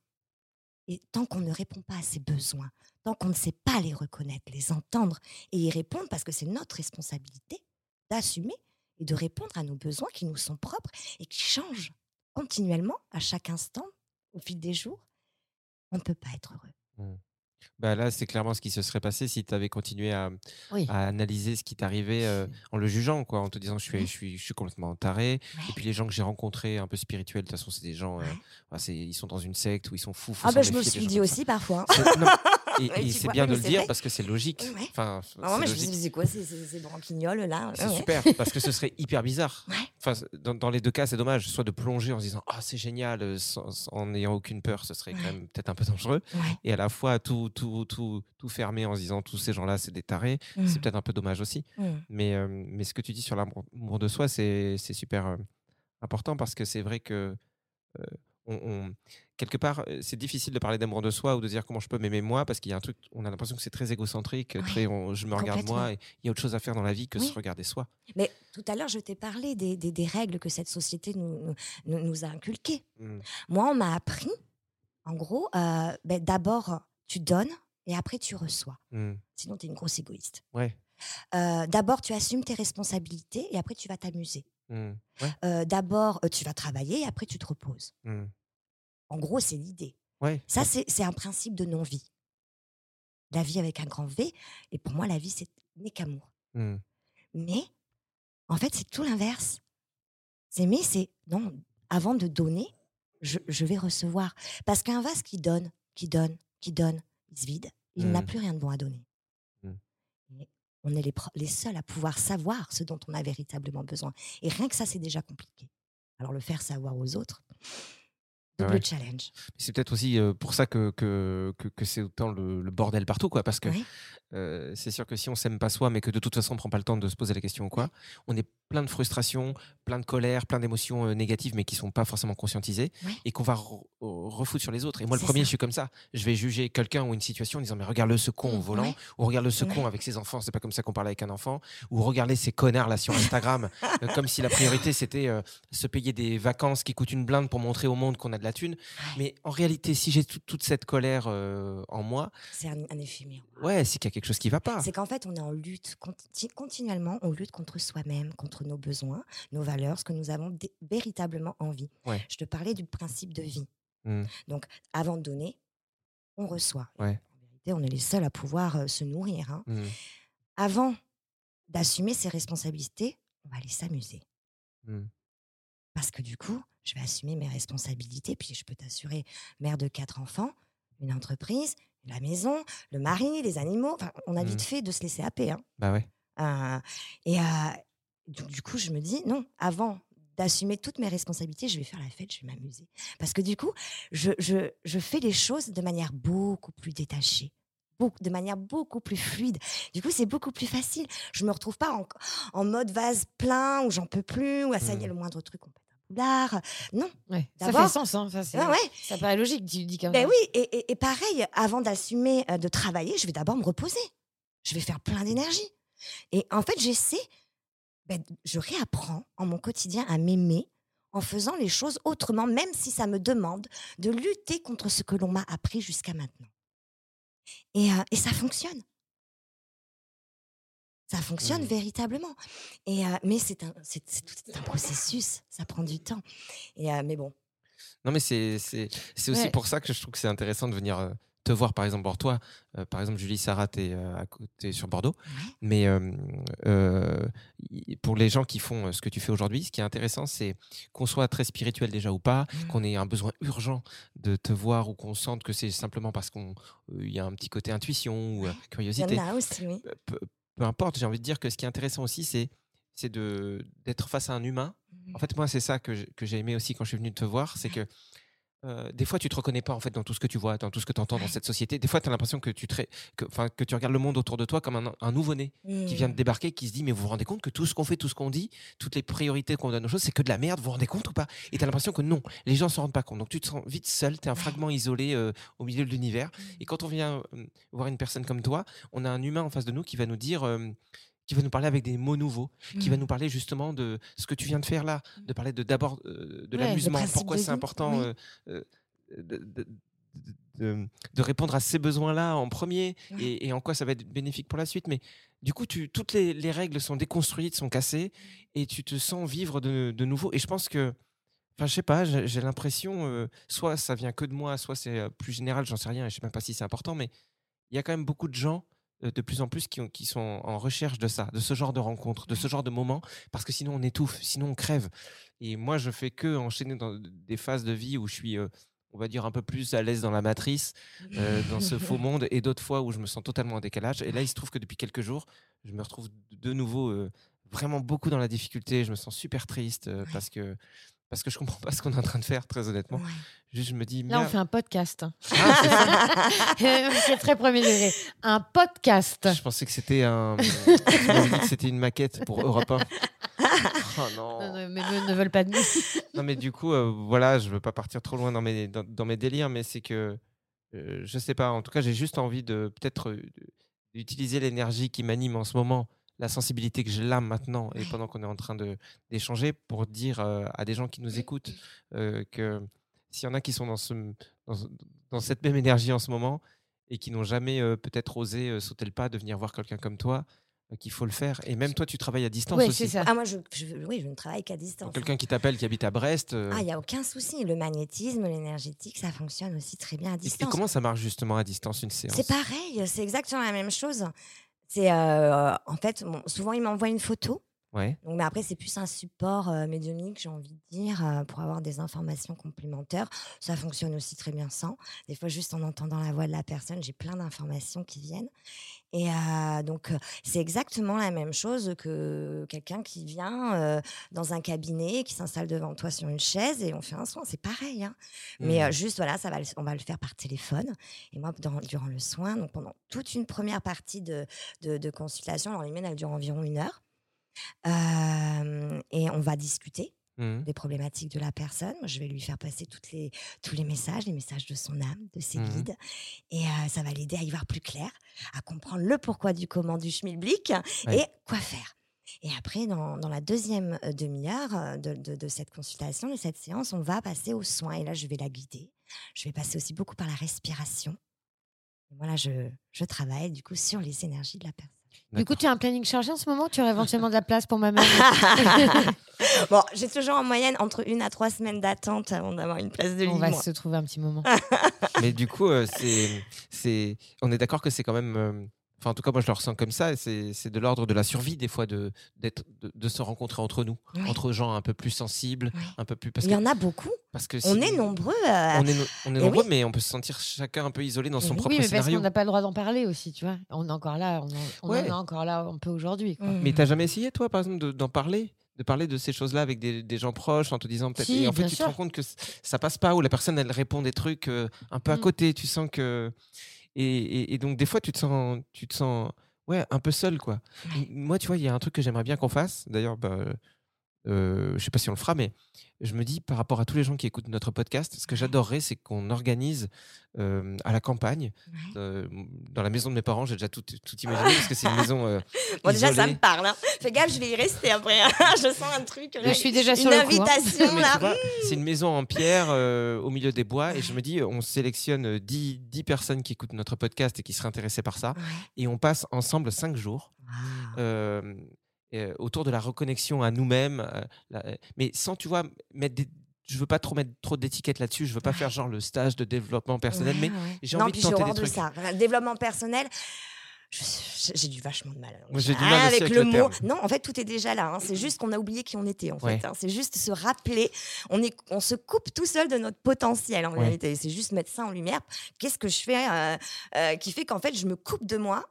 Et tant qu'on ne répond pas à ces besoins, tant qu'on ne sait pas les reconnaître, les entendre et y répondre, parce que c'est notre responsabilité d'assumer et de répondre à nos besoins qui nous sont propres et qui changent continuellement à chaque instant, au fil des jours, on ne peut pas être heureux. Bah là, c'est clairement ce qui se serait passé si tu avais continué à, Oui. à analyser ce qui t'arrivait euh, en le jugeant, quoi, en te disant je suis, Mhm. je suis, je suis complètement taré. Ouais. Et puis les gens que j'ai rencontrés un peu spirituels, de toute façon, c'est des gens, euh, bah, ils sont dans une secte ou ils sont fous. Ah ben je me suis dit aussi parfois. Non, et c'est bien mais de le dire vrai. parce que c'est logique. Ouais. Enfin, Ah, moi, c'est je me logique. c'est quoi ces, branquignoles là C'est Ouais. super parce que ce serait hyper bizarre. Ouais. Enfin, dans, dans les deux cas, c'est dommage. Soit de plonger en se disant ah c'est génial euh, sans- en n'ayant aucune peur, ce serait quand même peut-être un peu dangereux. Et à la fois tout tout tout tout fermer en se disant tous ces gens-là c'est des tarés, Mm. c'est peut-être un peu dommage aussi. Mm. Mais euh, mais ce que tu dis sur l'amour de soi, c'est c'est super euh, important parce que c'est vrai que euh, on, on- quelque part, euh, c'est difficile de parler d'amour de soi ou de dire comment je peux m'aimer moi parce qu'il y a un truc, on a l'impression que c'est très égocentrique, Ouais, très on- je me regarde moi et il y a autre chose à faire dans la vie que Oui. se regarder soi. Mais tout à l'heure, je t'ai parlé des, des- des règles que cette société nous, nous, a inculquées. Mm. Moi, on m'a appris, en gros, euh, ben, d'abord, tu donnes et après, tu reçois. Mm. Sinon, tu es une grosse égoïste. Ouais. Euh, d'abord, tu assumes tes responsabilités et après, tu vas t'amuser. Mm. Ouais. Euh, d'abord, euh, tu vas travailler et après, tu te reposes. En gros, c'est l'idée. Ouais. Ça, c'est un principe de non-vie. La vie avec un grand V. Et pour moi, la vie, c'est n'est qu'amour. Mm. Mais, en fait, c'est tout l'inverse. C'est mais c'est non, avant de donner, je, je vais recevoir. Parce qu'un vase qui donne, qui donne, qui donne, il se vide. Il n'a Mm. plus rien de bon à donner. Mm. Et on est les, seuls à pouvoir savoir ce dont on a véritablement besoin. Et rien que ça, c'est déjà compliqué. Alors le faire savoir aux autres, double ouais. challenge. C'est peut-être aussi euh, pour ça que, que, que, que c'est autant le, le bordel partout, quoi. Parce que euh, c'est sûr que si on s'aime pas soi, mais que de toute façon on prend pas le temps de se poser la question ou quoi, on est plein de frustrations, plein de colère, plein d'émotions euh, négatives, mais qui sont pas forcément conscientisées et qu'on va re- refoutre sur les autres. Et moi, le premier, ça. je suis comme ça. Je vais juger quelqu'un ou une situation en disant mais regarde-le ce con au volant, Ouais. ou regarde-le ce con avec ses enfants. C'est pas comme ça qu'on parle avec un enfant. Ou regardez ces connards là sur Instagram, comme si la priorité c'était euh, se payer des vacances qui coûtent une blinde pour montrer au monde qu'on a de la thune. Mais en réalité, si j'ai tout- toute cette colère euh, en moi, C'est un, un éphémère. ouais, c'est qu'il y a quelque chose qui va pas. C'est qu'en fait, on est en lutte conti- continuellement, on lutte contre soi-même, contre nos besoins, nos valeurs, ce que nous avons véritablement envie. Ouais. Je te parlais du principe de vie. Mm. Donc, avant de donner, on reçoit. Ouais. En vérité, on est les seuls à pouvoir euh, se nourrir. hein. Mm. Avant d'assumer ses responsabilités, on va aller s'amuser. Mm. Parce que du coup, je vais assumer mes responsabilités, puis je peux t'assurer, mère de quatre enfants, une entreprise, la maison, le mari, les animaux. Enfin, on a vite fait de se laisser happer. hein. Bah ouais. Euh, et euh, donc, du coup, je me dis, non, avant d'assumer toutes mes responsabilités, je vais faire la fête, je vais m'amuser. Parce que du coup, je, je, je fais les choses de manière beaucoup plus détachée. de manière beaucoup plus fluide. Du coup, c'est beaucoup plus facile. Je me retrouve pas en, en mode vase plein où j'en peux plus, où ah, ça y est, Mm. le moindre truc, on pète Non. Ouais. Ça fait sens, hein. Ça, Ah ouais. ça paraît logique, tu dis comme Ben ça. oui, et, et- et pareil, avant d'assumer euh, de travailler, je vais d'abord me reposer. Je vais faire plein d'énergie. Et en fait, j'essaie, ben, je réapprends en mon quotidien à m'aimer en faisant les choses autrement, même si ça me demande de lutter contre ce que l'on m'a appris jusqu'à maintenant. Et, euh, et ça fonctionne. Ça fonctionne Mhm. véritablement. Et, euh, mais c'est un, c'est, processus, ça prend du temps. Et, euh, mais bon, Non, mais c'est aussi pour ça que je trouve que c'est intéressant de venir euh, te voir, par exemple, pour toi. par exemple, Julie Sarah, tu es à côté sur Bordeaux. ouais, Mais pour les gens qui font ce que tu fais aujourd'hui, ce qui est intéressant, c'est qu'on soit très spirituel déjà ou pas, Mhm. qu'on ait un besoin urgent de te voir ou qu'on sente que c'est simplement parce qu'il y a un petit côté intuition ou il y curiosité. en a aussi, oui. Peu, importe, j'ai envie de dire que ce qui est intéressant aussi, c'est c'est de d'être face à un humain. En fait, moi, c'est ça que j'ai- que j'ai aimé aussi quand je suis venu te voir, c'est que euh, des fois, tu te reconnais pas en fait dans tout ce que tu vois, dans tout ce que tu entends dans cette société. Des fois, tu as l'impression que tu que, tu regardes le monde autour de toi comme un, un nouveau-né qui vient de Mmh. débarquer, qui se dit mais vous vous rendez compte que tout ce qu'on fait, tout ce qu'on dit, toutes les priorités qu'on donne aux choses, c'est que de la merde. Vous vous rendez compte ou pas? Et tu as l'impression que non, les gens s'en rendent pas compte. Donc tu te sens vite seul, tu es un fragment isolé euh, au milieu de l'univers. Et quand on vient euh, voir une personne comme toi, on a un humain en face de nous qui va nous dire. Qui va nous parler avec des mots nouveaux, qui va Mmh. nous parler justement de ce que tu viens de faire là, de parler de d'abord euh, de Ouais, l'amusement, pourquoi c'est important oui. euh, euh, de, de- de- de répondre à ces besoins-là en premier Ouais. et, et en quoi ça va être bénéfique pour la suite. Mais du coup, tu, toutes les, les règles sont déconstruites, sont cassées et tu te sens vivre de, nouveau. Et je pense que, enfin, je sais pas, j'ai l'impression, euh, soit ça vient que de moi, soit c'est euh, plus général, j'en sais rien, et je sais même pas si c'est important, mais il y a quand même beaucoup de gens de plus en plus qui, ont- qui sont en recherche de ça, de ce genre de rencontres, de ce genre de moments, parce que sinon on étouffe, sinon on crève. Et moi, je fais que enchaîner dans des phases de vie où je suis, euh, on va dire, un peu plus à l'aise dans la matrice, euh, dans ce faux monde, et d'autres fois où je me sens totalement en décalage. Et là, il se trouve que depuis quelques jours, je me retrouve de nouveau euh, vraiment beaucoup dans la difficulté. Je me sens super triste euh, parce que parce que je comprends pas ce qu'on est en train de faire, très honnêtement. Ouais. Juste, je me dis, Là, on fait un podcast. hein. Ah, c'est très premier degré. Un podcast. Je pensais que c'était un. c'était une maquette pour Europe 1. Oh non. Non, non, mais eux ne veulent pas de nous. Non, mais du coup, euh, voilà, je veux pas partir trop loin dans mes, dans, dans mes délires, mais c'est que euh, je sais pas. En tout cas, j'ai juste envie de peut-être euh, d'utiliser l'énergie qui m'anime en ce moment, la sensibilité que j'ai là maintenant et pendant qu'on est en train de d'échanger pour dire euh, à des gens qui nous écoutent euh, que s'il y en a qui sont dans ce dans, ce- dans cette même énergie en ce moment et qui n'ont jamais euh, peut-être osé sauter le pas de venir voir quelqu'un comme toi, qu'il faut le faire. Et même toi, tu travailles à distance Oui, aussi. ça. Ah, moi, je, je- oui, je ne travaille qu'à distance. Donc, Quelqu'un qui t'appelle, qui habite à Brest. euh, Ah, il n'y a aucun souci. Le magnétisme, l'énergétique, ça fonctionne aussi très bien à Et- Et distance. comment ça marche justement à distance une séance? C'est pareil, c'est exactement la même chose. C'est euh, en fait, souvent il m'envoie une photo. Ouais. Donc, mais après, c'est plus un support euh, médiumnique, j'ai envie de dire, euh, pour avoir des informations complémentaires. Ça fonctionne aussi très bien sans. Des fois, juste en entendant la voix de la personne, j'ai plein d'informations qui viennent. Et euh, donc, euh, c'est exactement la même chose que quelqu'un qui vient dans un cabinet, qui s'installe devant toi sur une chaise et on fait un soin. C'est pareil. hein. Mais euh, juste, voilà, ça va, on va le faire par téléphone. Et moi, dans- durant le soin, donc pendant toute une première partie de, de, de consultation, alors elle dure environ une heure. Et on va discuter Mhm. des problématiques de la personne. Moi, je vais lui faire passer toutes les, tous les messages, les messages de son âme, de ses Mhm. guides. Et euh, ça va l'aider à y voir plus clair, à comprendre le pourquoi du comment du schmilblick Ouais. et quoi faire. Et après, dans, dans la deuxième demi-heure de, de- de cette consultation, de cette séance, on va passer aux soins. Et là, je vais la guider. Je vais passer aussi beaucoup par la respiration. Et voilà, je, je travaille du coup sur les énergies de la personne. Du coup, tu as un planning chargé en ce moment? Tu aurais éventuellement de la place pour ma mère? Bon, j'ai toujours en moyenne entre une à trois semaines d'attente avant d'avoir une place de lit. On va moi. se trouver un petit moment. Mais du coup, euh, c'est, c'est, on est d'accord que c'est quand même. Enfin, en tout cas, moi, je le ressens comme ça. C'est, de l'ordre de la survie, des fois, de, d'être, de, de se rencontrer entre nous, Oui. entre gens un peu plus sensibles, Oui. un peu plus. Parce Il que, y en a beaucoup. parce que On est nombreux. On est, no- on est Et nombreux, oui. mais on peut se sentir chacun un peu isolé dans son Oui, propre oui, mais parce scénario. qu'on n'a pas le droit d'en parler aussi, tu vois. On est encore là, on, en, on en Ouais. est encore là un peu aujourd'hui. quoi. Mm. Mais t'as jamais essayé, toi, par exemple, de- d'en parler de parler de ces choses-là avec des, des gens proches en te disant peut-être Si, et en fait tu te rends compte que ça passe pas ou la personne elle répond des trucs euh, un peu à Mm. côté tu sens que et, et- et donc des fois tu te sens tu te sens ouais un peu seul quoi Ouais. Moi tu vois il y a un truc que j'aimerais bien qu'on fasse d'ailleurs bah, euh, je sais pas si on le fera mais je me dis par rapport à tous les gens qui écoutent notre podcast ce que j'adorerais c'est qu'on organise euh, à la campagne Ouais. euh, dans la maison de mes parents j'ai déjà tout, tout imaginé parce que c'est une maison euh, Bon, déjà, ça me parle. Hein. Fais gaffe, je vais y rester après. hein. je sens un truc. Je suis déjà une sur coup, hein. invitation, Mais là. tu vois, c'est une maison en pierre euh, au milieu des bois et je me dis on sélectionne euh, 10, 10 personnes qui écoutent notre podcast et qui seraient intéressées par ça Ouais. et on passe ensemble 5 jours. Euh, euh, autour de la reconnexion à nous-mêmes euh, la- mais sans tu vois mettre des je veux pas trop mettre trop d'étiquettes là-dessus je veux pas Ouais. faire genre le stage de développement personnel Ouais, mais ouais. j'ai non, envie de tenter des de trucs. ça. Voilà, le développement personnel. J'ai du vachement de mal. Moi, j'ai du mal aussi avec, avec le le mot. Non, en fait, tout est déjà là. hein. C'est juste qu'on a oublié qui on était. En fait, hein. C'est juste se rappeler. On, est, on se coupe tout seul de notre potentiel. En réalité, c'est juste mettre ça en lumière. Qu'est-ce que je fais euh, euh, qui fait qu'en fait, je me coupe de moi,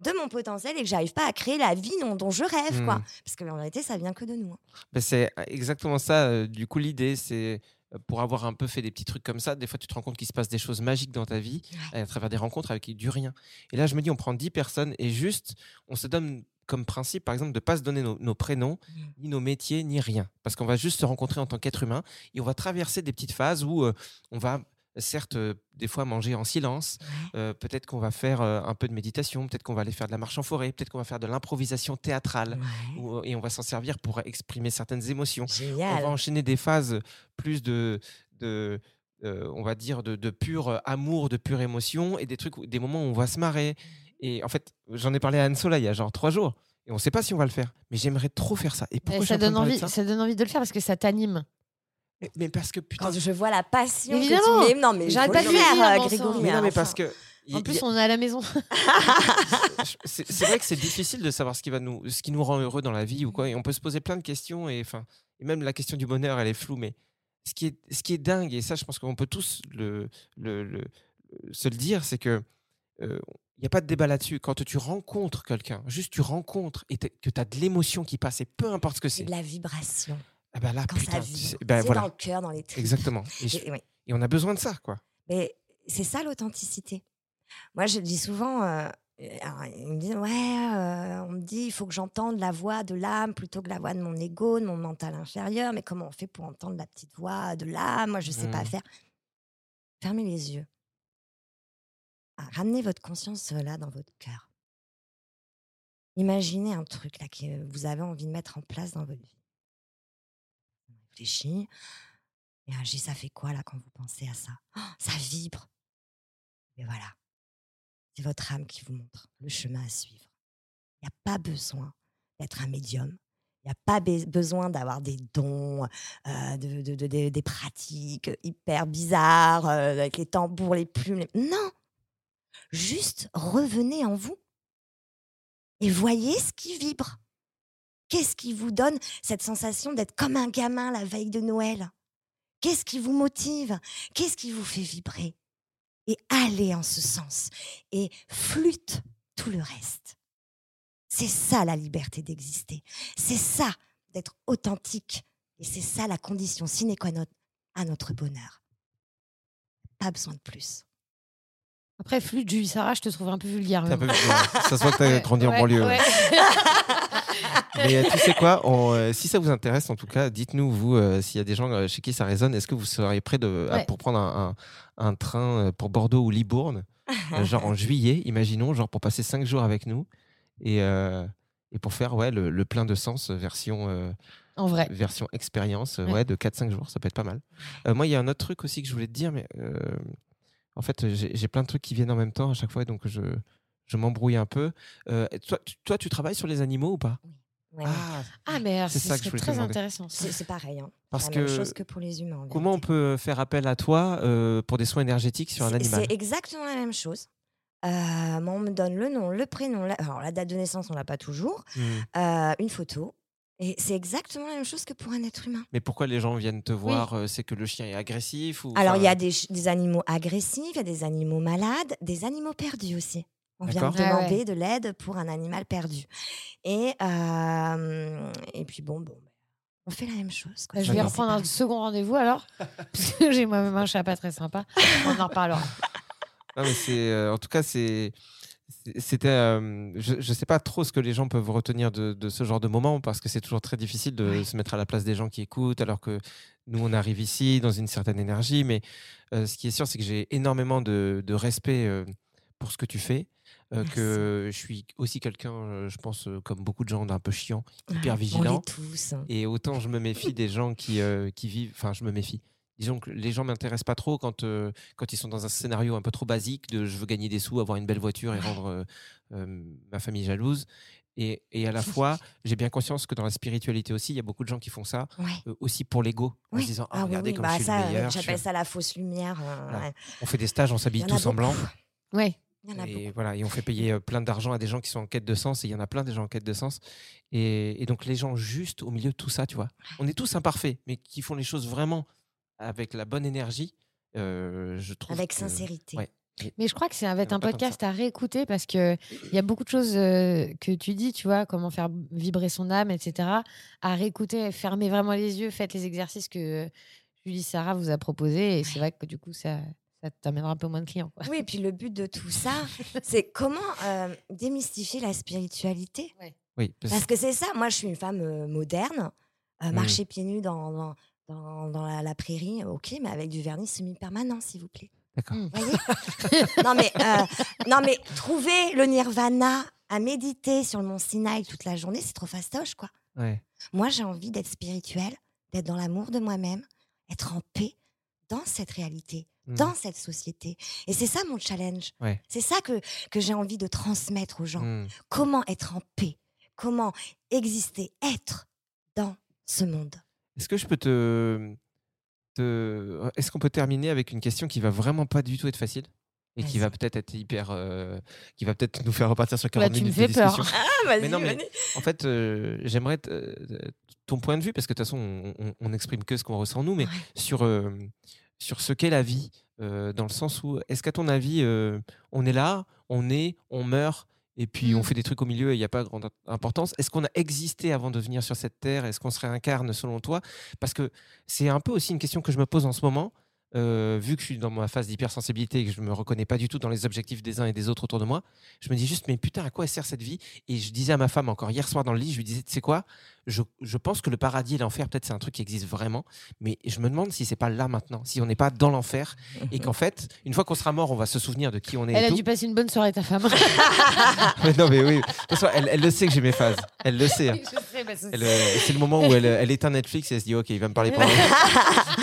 de mon potentiel et que j'arrive pas à créer la vie dont, dont je rêve, quoi. Hmm. Parce qu'en réalité, ça vient que de nous. hein. C'est exactement ça. euh, du coup, l'idée, c'est euh, pour avoir un peu fait des petits trucs comme ça, des fois tu te rends compte qu'il se passe des choses magiques dans ta vie à travers des rencontres avec du rien. Et là, je me dis, on prend 10 personnes et juste, on se donne comme principe, par exemple, de ne pas se donner nos, nos prénoms, Mmh. ni nos métiers, ni rien. Parce qu'on va juste se rencontrer en tant qu'être humain et on va traverser des petites phases où euh, on va, certes, des fois manger en silence. Euh, peut-être qu'on va faire un peu de méditation, peut-être qu'on va aller faire de la marche en forêt, peut-être qu'on va faire de l'improvisation théâtrale Ouais. et on va s'en servir pour exprimer certaines émotions. On va enchaîner des phases plus de, de euh, on va dire, de, de pur amour, de pure émotion, et des trucs, des moments où on va se marrer. Et en fait, j'en ai parlé à Anne Sola il y a genre trois jours, et on ne sait pas si on va le faire. Mais j'aimerais trop faire ça. Et Mais pourquoi suis ça donne envie, ça? ça donne envie de le faire parce que ça t'anime. Mais, parce que putain. Quand je vois la passion Évidemment. que tu mets, non mais J'arrête pas de faire, dire, euh. Grégory. Mais non, mais parce que. En plus, on est à la maison. c'est vrai que c'est difficile de savoir ce qui va nous ce qui nous rend heureux dans la vie ou quoi et on peut se poser plein de questions et enfin et même la question du bonheur elle est floue mais ce qui est ce qui est dingue et ça je pense qu'on peut tous le, le, le- se le dire c'est que euh, il n'y a pas de débat là-dessus quand tu rencontres quelqu'un juste tu rencontres et que tu as de l'émotion qui passe et peu importe ce que C'est c'est de la vibration. Ah bah là Quand putain ça vibre, ben voilà dans le cœur, dans les tripes. exactement et, je- Et- ouais. et on a besoin de ça quoi Mais c'est ça l'authenticité. Moi, je dis souvent, euh, alors, ils me disent, ouais, euh, on me dit, il faut que j'entende la voix de l'âme plutôt que la voix de mon ego, de mon mental inférieur. Mais comment on fait pour entendre la petite voix de l'âme? Moi, je ne sais pas Mhm. faire. Fermez les yeux. Ah, Ramenez votre conscience euh, là dans votre cœur. Imaginez un truc là que vous avez envie de mettre en place dans votre vie. Réfléchis. Et dis, ça fait quoi là quand vous pensez à ça? Oh, Ça vibre. Et voilà. C'est votre âme qui vous montre le chemin à suivre. Il n'y a pas besoin d'être un médium. Il n'y a pas be- besoin d'avoir des dons, euh, de, de- de- de- des pratiques hyper bizarres, euh, avec les tambours, les plumes. Non Juste revenez en vous et voyez ce qui vibre. Qu'est-ce qui vous donne cette sensation d'être comme un gamin la veille de Noël? Qu'est-ce qui vous motive? Qu'est-ce qui vous fait vibrer? Et allez en ce sens et flûte tout le reste. C'est ça la liberté d'exister. C'est ça d'être authentique. Et c'est ça la condition sine qua non à notre bonheur. Pas besoin de plus. Après, flûte, Julie Sarah, je te trouve un peu vulgaire. Un peu- ça se voit que tu as grandi en banlieue ouais. Mais euh, tu sais quoi on, euh, Si ça vous intéresse, en tout cas, dites-nous, vous, euh, s'il y a des gens chez qui ça résonne, est-ce que vous seriez prêt de, à- Ouais. pour prendre un, un- un train pour Bordeaux ou Libourne, euh, genre en juillet, imaginons, genre pour passer cinq jours avec nous et, euh, et pour faire ouais, le, le plein de sens euh, version, euh, En vrai. version expérience euh, Ouais. ouais, de 4-5 jours, ça peut être pas mal. Euh, moi, il y a un autre truc aussi que je voulais te dire, mais euh, en fait, j'ai plein de trucs qui viennent en même temps à chaque fois, donc je, je m'embrouille un peu. Euh, toi, tu, toi, tu travailles sur les animaux ou pas? Ouais. Ah, Ah, mais alors, C'est ce ça que je voulais très demander. intéressant. C'est pareil. Hein. Parce la même que chose que pour les humains. en Comment on peut faire appel à toi euh, pour des soins énergétiques sur un animal? C'est exactement la même chose. Euh, moi, on me donne le nom, le prénom, la, alors la date de naissance, on l'a pas toujours, Hmm. euh, une photo. Et c'est exactement la même chose que pour un être humain. Mais pourquoi les gens viennent te voir euh, C'est que le chien est agressif ou, Alors, il y a des, animaux agressifs, il y a des animaux malades, des animaux perdus aussi. On vient me. Ah ouais. demander de l'aide pour un animal perdu. Et, euh, et puis, bon, bon, on fait la même chose. quoi. Bah, je vais reprendre un second rendez-vous alors, parce que j'ai moi-même un chat pas très sympa. On en reparlera. Non, mais c'est, euh, en tout cas, c'est- c'était, euh, je, je sais pas trop ce que les gens peuvent retenir de, de ce genre de moment parce que c'est toujours très difficile de se mettre à la place des gens qui écoutent alors que nous on arrive ici dans une certaine énergie. Mais euh, ce qui est sûr, c'est que j'ai énormément de, de respect euh, pour ce que tu fais. euh, que je suis aussi quelqu'un, je pense, comme beaucoup de gens, d'un peu chiant, hyper On vigilant. tous. hein. Et autant je me méfie des gens qui, qui vivent. Enfin, je me méfie. Disons que les gens m'intéressent pas trop quand, euh, quand ils sont dans un scénario un peu trop basique de je veux gagner des sous, avoir une belle voiture et rendre euh, euh, ma famille jalouse. Et, et à la fois, j'ai bien conscience que dans la spiritualité aussi, il y a beaucoup de gens qui font ça Ouais. aussi pour l'ego, en se disant ah, Ah regardez oui, comme bah je suis ça, le meilleur. J'appelle suis- ça la fausse lumière. Voilà. ouais. On fait des stages, on Il s'habille en tous en blanc. Ouais. Il y en a Et voilà, et on fait payer plein d'argent à des gens qui sont en quête de sens, et il y en a plein des gens en quête de sens. Et, et donc les gens juste au milieu de tout ça, tu vois. On est tous imparfaits, mais qui font les choses vraiment avec la bonne énergie, euh, je trouve. Avec que- sincérité. ouais. Mais je crois que ça va être un podcast à réécouter parce que il y a beaucoup de choses euh, que tu dis, tu vois, comment faire vibrer son âme, etc. À réécouter, fermez vraiment les yeux, faites les exercices que Julie Sarah vous a proposé et c'est vrai que du coup, ça, ça t'amènera un peu moins de clients. quoi. Oui, et puis le but de tout ça, c'est comment euh, démystifier la spiritualité? Oui, parce- Parce que c'est ça, moi je suis une femme euh, moderne, euh, Mm. marcher pieds nus dans, dans, dans- dans la, la prairie, ok, mais avec du vernis semi-permanent, s'il vous plaît. D'accord. Mm. Voyez non, mais, euh, non, mais trouver le nirvana à méditer sur le mont Sinaï toute la journée, c'est trop fastoche, quoi. Ouais. Moi, j'ai envie d'être spirituelle, d'être dans l'amour de moi-même, être en paix dans cette réalité, Mm. dans cette société. Et c'est ça mon challenge. Ouais. C'est ça que, que j'ai envie de transmettre aux gens. Mm. Comment être en paix? Comment exister, être dans ce monde? Est-ce que je peux te. te- Est-ce qu'on peut terminer avec une question qui va vraiment pas du tout être facile et qui va peut-être être hyper. euh, qui va peut-être nous faire repartir sur 40 Là, tu me minutes de fais peur. discussion? Ah, vas-y, Mais non, mais- vas-y. En fait, euh, j'aimerais euh, ton point de vue, parce que de toute façon, on, n'exprime que ce qu'on ressent nous, mais Ouais. sur, euh, sur ce qu'est la vie, dans le sens où, est-ce qu'à ton avis, on est là, on est, on meurt, et puis on Mm. fait des trucs au milieu et il n'y a pas grande importance Est-ce qu'on a existé avant de venir sur cette terre? Est-ce qu'on se réincarne selon toi? Parce que c'est un peu aussi une question que je me pose en ce moment. Euh, vu que je suis dans ma phase d'hypersensibilité et que je me reconnais pas du tout dans les objectifs des uns et des autres autour de moi, je me dis juste, mais putain, à quoi sert cette vie? Et je disais à ma femme encore hier soir dans le lit, je lui disais, tu sais quoi? Je, je pense que le paradis et l'enfer, peut-être c'est un truc qui existe vraiment, mais je me demande si c'est pas là maintenant, si on n'est pas dans l'enfer et qu'en fait, une fois qu'on sera mort, on va se souvenir de qui on est. et Elle a tout. dû passer une bonne soirée, ta femme. Mais non, mais oui. De toute façon, elle, elle le sait que j'ai mes phases. Elle le sait. hein. Euh, c'est le moment où elle, elle éteint Netflix et elle se dit, ok, il va me parler pendant,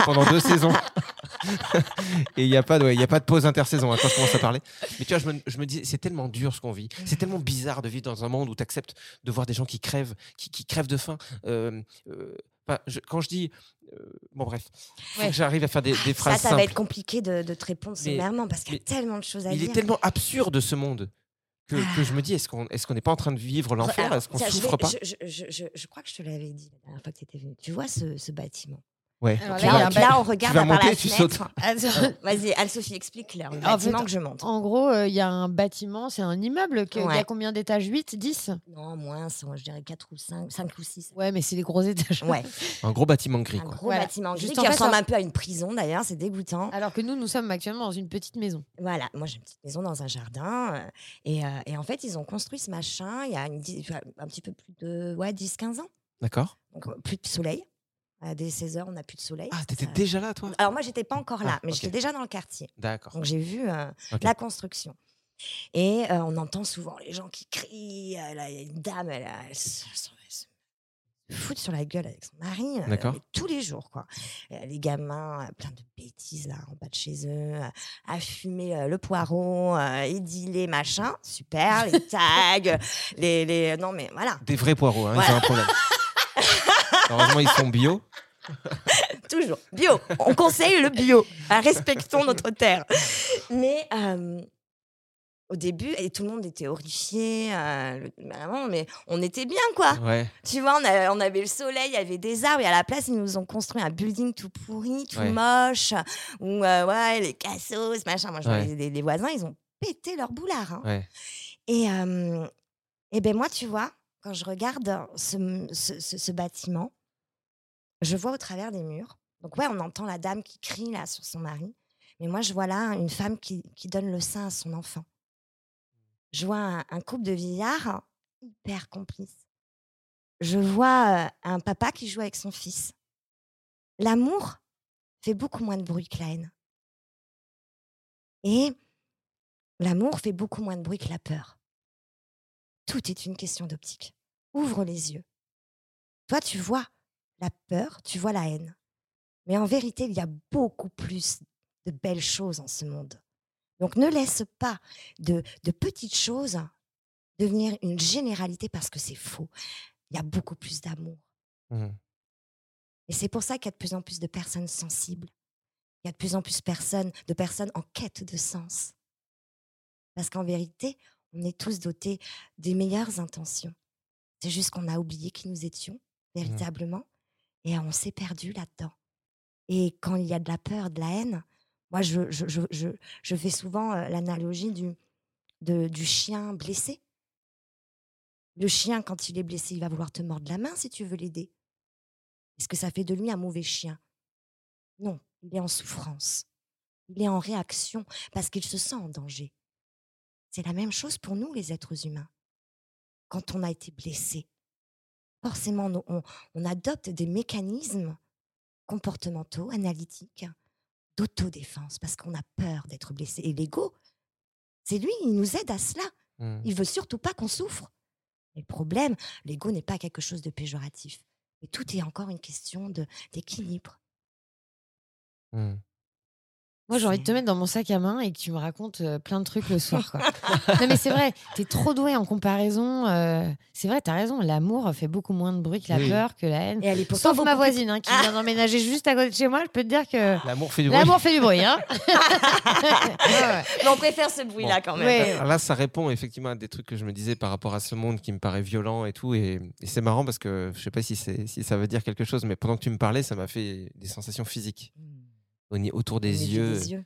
pendant deux saisons. et il n'y a, pas de- ouais, il y a pas de pause intersaison hein, quand je commence à parler. Mais tu vois, je me, je me dis, c'est tellement dur ce qu'on vit. C'est tellement bizarre de vivre dans un monde où tu acceptes de voir des gens qui crèvent, qui, qui crèvent de faim. Euh, euh, je- quand je dis. euh, bon, bref. Ouais. j'arrive à faire des, des Ça, phrases ça va simples. être compliqué de, de te répondre sommairement parce qu'il y a tellement de choses à Il dire. est tellement absurde ce monde que, que je me dis, est-ce qu'on est qu'on n'est pas en train de vivre l'enfer? Est-ce qu'on souffre vais- pas? je, je- je- je- je crois que je te l'avais dit la dernière fois que tu étais venu. Tu vois ce, ce bâtiment? Ouais. Alors Tu là, vas- y un ba- là, on regarde par la monter, tu sautes. fenêtre. Vas-y, Anne-Sophie, explique-leur le En bâtiment fait, que je monte. En gros, euh, il y a un bâtiment, c'est un immeuble. Il y Ouais. a combien d'étages? 8 10 Non, moins, je dirais 4 ou 5, 5 ou 6. Ouais, mais c'est des gros étages. Ouais, Un gros bâtiment gris, un quoi. gros Voilà. bâtiment gris Juste qui en fait, ressemble ça- un peu à une prison d'ailleurs, c'est dégoûtant. Alors que nous, nous sommes actuellement dans une petite maison. Voilà, moi j'ai une petite maison dans un jardin euh, et, euh, et en fait ils ont construit ce machin il y a une un petit peu plus de ouais, 10-15 ans. D'accord Donc euh, plus de soleil. Dès 16 heures, on n'a plus de soleil. Ah, t'étais Ça- déjà là, toi? Alors moi j'étais pas encore là, Ah, mais j'étais déjà dans le quartier. D'accord. Donc j'ai vu euh, la construction. Et euh, on entend souvent les gens qui crient. euh, là, Il y a une dame, elle, elle se- elle se- elle se fout sur la gueule avec son mari. euh, D'accord. tous les jours, quoi. Euh, les gamins, euh, plein de bêtises là, en bas de chez eux, euh, à fumer euh, le poireau, euh, édiler, machin. Super, les tags, les, les. Non, mais voilà. Des vrais poireaux, hein, ils ont un problème. Heureusement, ils sont bio. Toujours. Bio. On conseille le bio. Ah, Respectons notre terre. Mais euh, au début, et tout le monde était horrifié. euh, vraiment, mais on était bien, quoi. Ouais. Tu vois, on, a- on avait le soleil, il y avait des arbres, et à la place, ils nous ont construit un building tout pourri, tout Ouais. moche, où, euh, ouais, les cassos, machin. Moi, je Ouais. les, voisins, ils ont pété leur boulard. hein. Ouais. Et, euh, et ben moi, tu vois, quand je regarde ce, ce- ce- ce bâtiment, je vois au travers des murs. Donc ouais, on entend la dame qui crie là sur son mari. Mais moi, je vois là une femme qui, donne le sein à son enfant. Je vois un, un couple de vieillards hyper complices. Je vois euh, un papa qui joue avec son fils. L'amour fait beaucoup moins de bruit que la haine. Et l'amour fait beaucoup moins de bruit que la peur. Tout est une question d'optique. Ouvre les yeux. Toi, tu vois la peur, tu vois la haine. Mais en vérité, il y a beaucoup plus de belles choses en ce monde. Donc ne laisse pas de, de petites choses devenir une généralité parce que c'est faux. Il y a beaucoup plus d'amour. Mhm. Et c'est pour ça qu'il y a de plus en plus de personnes sensibles. Il y a de plus en plus personnes, de personnes en quête de sens. Parce qu'en vérité, on est tous dotés des meilleures intentions. C'est juste qu'on a oublié qui nous étions véritablement et on s'est perdu là-dedans. Et quand il y a de la peur, de la haine, moi, je, je, je, je, fais souvent euh, l'analogie du, de- du chien blessé. Le chien, quand il est blessé, il va vouloir te mordre la main si tu veux l'aider. Est-ce que ça fait de lui un mauvais chien? Non, il est en souffrance. Il est en réaction parce qu'il se sent en danger. C'est la même chose pour nous, les êtres humains. Quand on a été blessé, forcément, on, on adopte des mécanismes comportementaux, analytiques, d'autodéfense, parce qu'on a peur d'être blessé. Et l'ego, c'est lui, il nous aide à cela. Mm. Il veut surtout pas qu'on souffre. Mais le problème, l'ego n'est pas quelque chose de péjoratif. Mais tout est encore une question d'équilibre. Mm. Moi, j'ai envie de te mettre dans mon sac à main et que tu me racontes euh, plein de trucs le soir. Quoi. non, mais c'est vrai, tu es trop doué en comparaison. euh, c'est vrai, tu as raison. L'amour fait beaucoup moins de bruit que la Oui. peur, que la haine. Et elle est pourtant Sauf ma beaucoup voisine hein, qui vient d'emménager juste à côté de chez moi. Je peux te dire que L'amour fait du bruit. l'amour fait du bruit. Hein Ouais. Mais on préfère ce bruit-là quand même. Ouais. Alors là, ça répond effectivement à des trucs que je me disais par rapport à ce monde qui me paraît violent et tout. Et, et c'est marrant parce que je sais pas si, c'est- si ça veut dire quelque chose, mais pendant que tu me parlais, ça m'a fait des sensations physiques ni- autour Au des yeux. des yeux.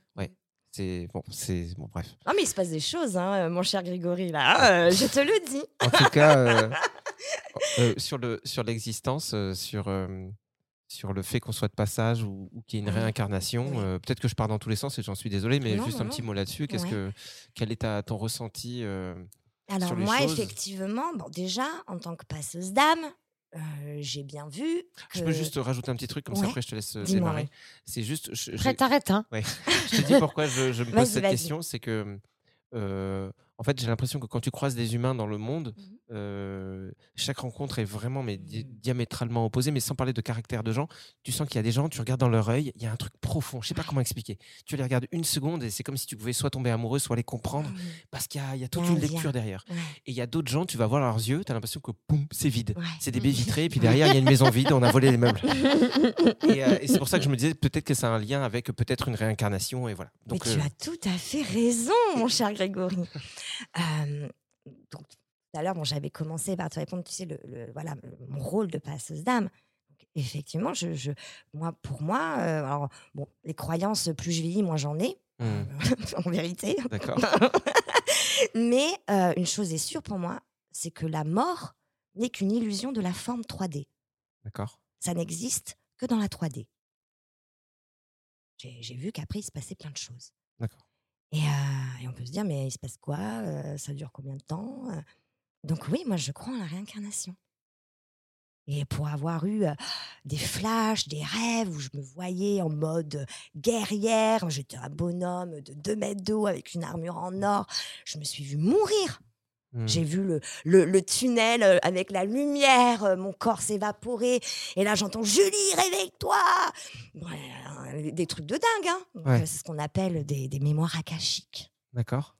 C'est bon, c'est bon, bref. Non, mais il se passe des choses, hein, mon cher Grégory, là. euh, je te le dis. En tout cas, euh, euh, sur le sur l'existence, euh, sur euh, sur le fait qu'on soit de passage ou, ou qu'il y ait une réincarnation. Oui. euh, Peut-être que je pars dans tous les sens et j'en suis désolé, mais Non, juste non, un petit mot là-dessus. Qu'est-ce Ouais. que quel est ta- ton ressenti euh, Alors sur les moi, choses? effectivement, bon, déjà, en tant que passeuse d'âme, euh, j'ai bien vu que... Je peux juste rajouter un petit truc comme ça après je te laisse euh, démarrer. C'est juste, je, t'arrêtes. Hein. je te dis pourquoi je, je me pose cette question, c'est que euh, en fait j'ai l'impression que quand tu croises des humains dans le monde, euh, chaque rencontre est vraiment mais di- Mhm. diamétralement opposée, mais sans parler de caractère de gens, tu sens qu'il y a des gens, tu regardes dans leur œil, il y a un truc profond, je sais pas comment expliquer. Tu les regardes une seconde et c'est comme si tu pouvais soit tomber amoureux, soit les comprendre, Mhm. parce qu'il y a, il y a toute y a une un lecture derrière. Ouais. Et il y a d'autres gens, tu vas voir leurs yeux, tu as l'impression que c'est vide. Ouais. C'est des baies vitrées, et puis derrière, il y a une maison vide, on a volé les meubles. Et, euh, et c'est pour ça que je me disais peut-être que ça a un lien avec peut-être une réincarnation, et voilà. Donc, Mais tu euh, as tout à fait raison, mon cher Grégory. Euh, donc, tout à l'heure, bon, j'avais commencé par te répondre, tu sais, le, le- voilà, le- mon rôle de passeuse d'âme. Effectivement, je, je- moi, pour moi, euh, alors, bon, les croyances, plus je vieillis, moins j'en ai, hmm, en vérité. D'accord. Mais euh, une chose est sûre pour moi, c'est que la mort n'est qu'une illusion de la forme 3D. D'accord. Ça n'existe que dans la 3D. J'ai j'ai vu qu'après, il se passait plein de choses. D'accord. Et, euh, et on peut se dire, mais il se passe quoi Euh, Ça dure combien de temps Euh, Donc oui, moi, je crois en la réincarnation. Et pour avoir eu des flashs, des rêves où je me voyais en mode guerrière, j'étais un bonhomme de 2 mètres d'eau avec une armure en or, je me suis vue mourir. J'ai vu le, le, le tunnel euh, avec la lumière, euh, mon corps s'évaporer. Et là, j'entends Julie, réveille-toi Ouais, euh, Des trucs de dingue. Hein Ouais. C'est ce qu'on appelle des, des mémoires akashiques. D'accord.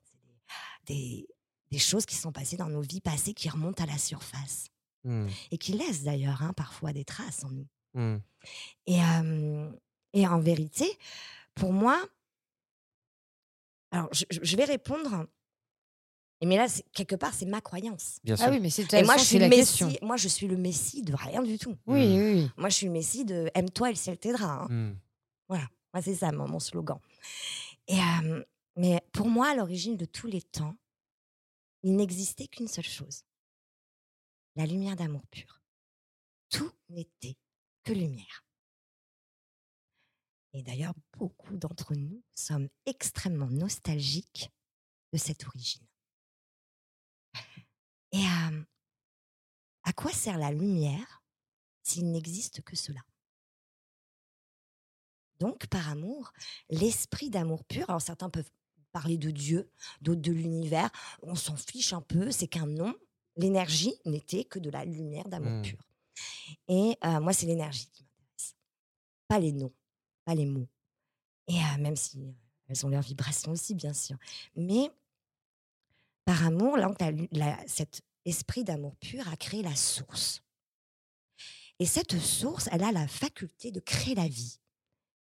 Des, des choses qui sont passées dans nos vies passées qui remontent à la surface. Hmm, Et qui laissent d'ailleurs hein, parfois des traces en nous. hmm, Et, euh, et en vérité, pour moi, alors je vais répondre, mais là, quelque part, c'est ma croyance. Bien sûr. Ah oui, mais c'est Et moi, façon, je suis la le question. messie. Moi, je suis le messie de rien du tout. Oui, Mm. oui, oui. Moi, je suis le messie de aime-toi et le ciel t'aidera. hein. Hmm, Moi, c'est ça mon, mon slogan. Et, euh, mais pour moi, à l'origine de tous les temps, il n'existait qu'une seule chose la lumière d'amour pur. Tout n'était que lumière. Et d'ailleurs, beaucoup d'entre nous sommes extrêmement nostalgiques de cette origine. Et euh, à quoi sert la lumière s'il n'existe que cela? Donc, par amour, l'esprit d'amour pur, alors certains peuvent parler de Dieu, d'autres de l'univers, on s'en fiche un peu, c'est qu'un nom, l'énergie n'était que de la lumière d'amour Mm. pur. Et euh, moi, c'est l'énergie qui m'intéresse, pas les noms, pas les mots. Et euh, même si elles ont leur vibration aussi, bien sûr. Mais par amour, là, la la- cet esprit d'amour pur a créé la source. Et cette source, elle a la faculté de créer la vie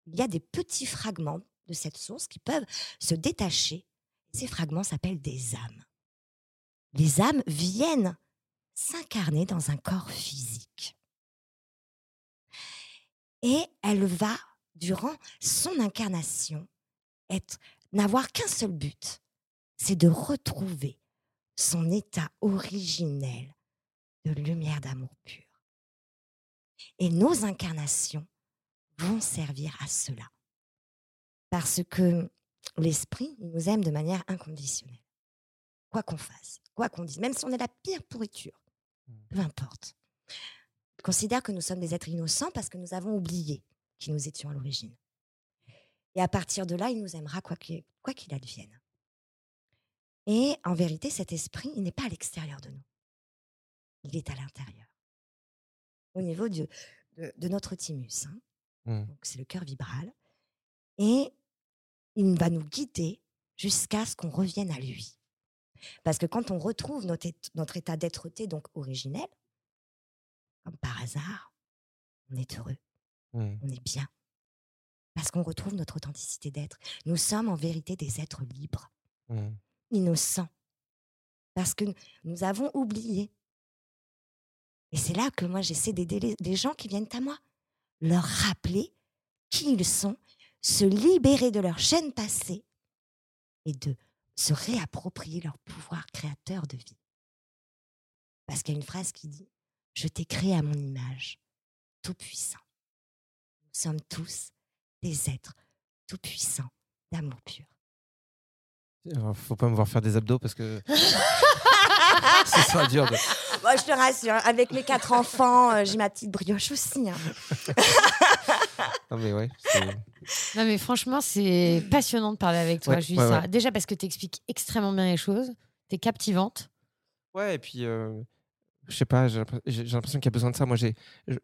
il y a des petits fragments de cette source qui peuvent se détacher. Ces fragments s'appellent des âmes. Les âmes viennent s'incarner dans un corps physique. Et elle va, durant son incarnation, être n'avoir qu'un seul but, c'est de retrouver son état originel de lumière d'amour pur. Et nos incarnations vont servir à cela. Parce que l'esprit, il nous aime de manière inconditionnelle. Quoi qu'on fasse, quoi qu'on dise, même si on est la pire pourriture, peu importe. Il considère que nous sommes des êtres innocents parce que nous avons oublié qui nous étions à l'origine. Et à partir de là, il nous aimera quoi qu'il quoi qu'il advienne. Et en vérité, cet esprit, il n'est pas à l'extérieur de nous. Il est à l'intérieur. Au niveau de, de, de notre thymus. hein. Mm. Donc, c'est le cœur vibral. Et il va nous guider jusqu'à ce qu'on revienne à lui. Parce que quand on retrouve notre, ét- notre état d'être-té, donc originel, comme par hasard, on est heureux, Mm. on est bien. Parce qu'on retrouve notre authenticité d'être. Nous sommes en vérité des êtres libres, Mm. Innocents. Parce que nous avons oublié. Et c'est là que moi, j'essaie d'aider les, gens qui viennent à moi. Leur rappeler qui ils sont, se libérer de leur chaîne passée et de se réapproprier leur pouvoir créateur de vie. Parce qu'il y a une phrase qui dit Je t'ai créé à mon image, tout puissant. Nous sommes tous des êtres tout puissants d'amour pur. Alors, faut pas me voir faire des abdos parce que ce sera dur. De... Moi, je te rassure, avec mes quatre enfants, euh, j'ai ma petite brioche aussi. hein. Non mais ouais. c'est- Non, mais franchement, c'est passionnant de parler avec toi, Ouais, Julie ouais, Sarah. ouais. Déjà parce que tu expliques extrêmement bien les choses. Tu es captivante. Ouais, et puis, euh, je sais pas, j'ai l'impression qu'il y a besoin de ça. Moi, j'ai,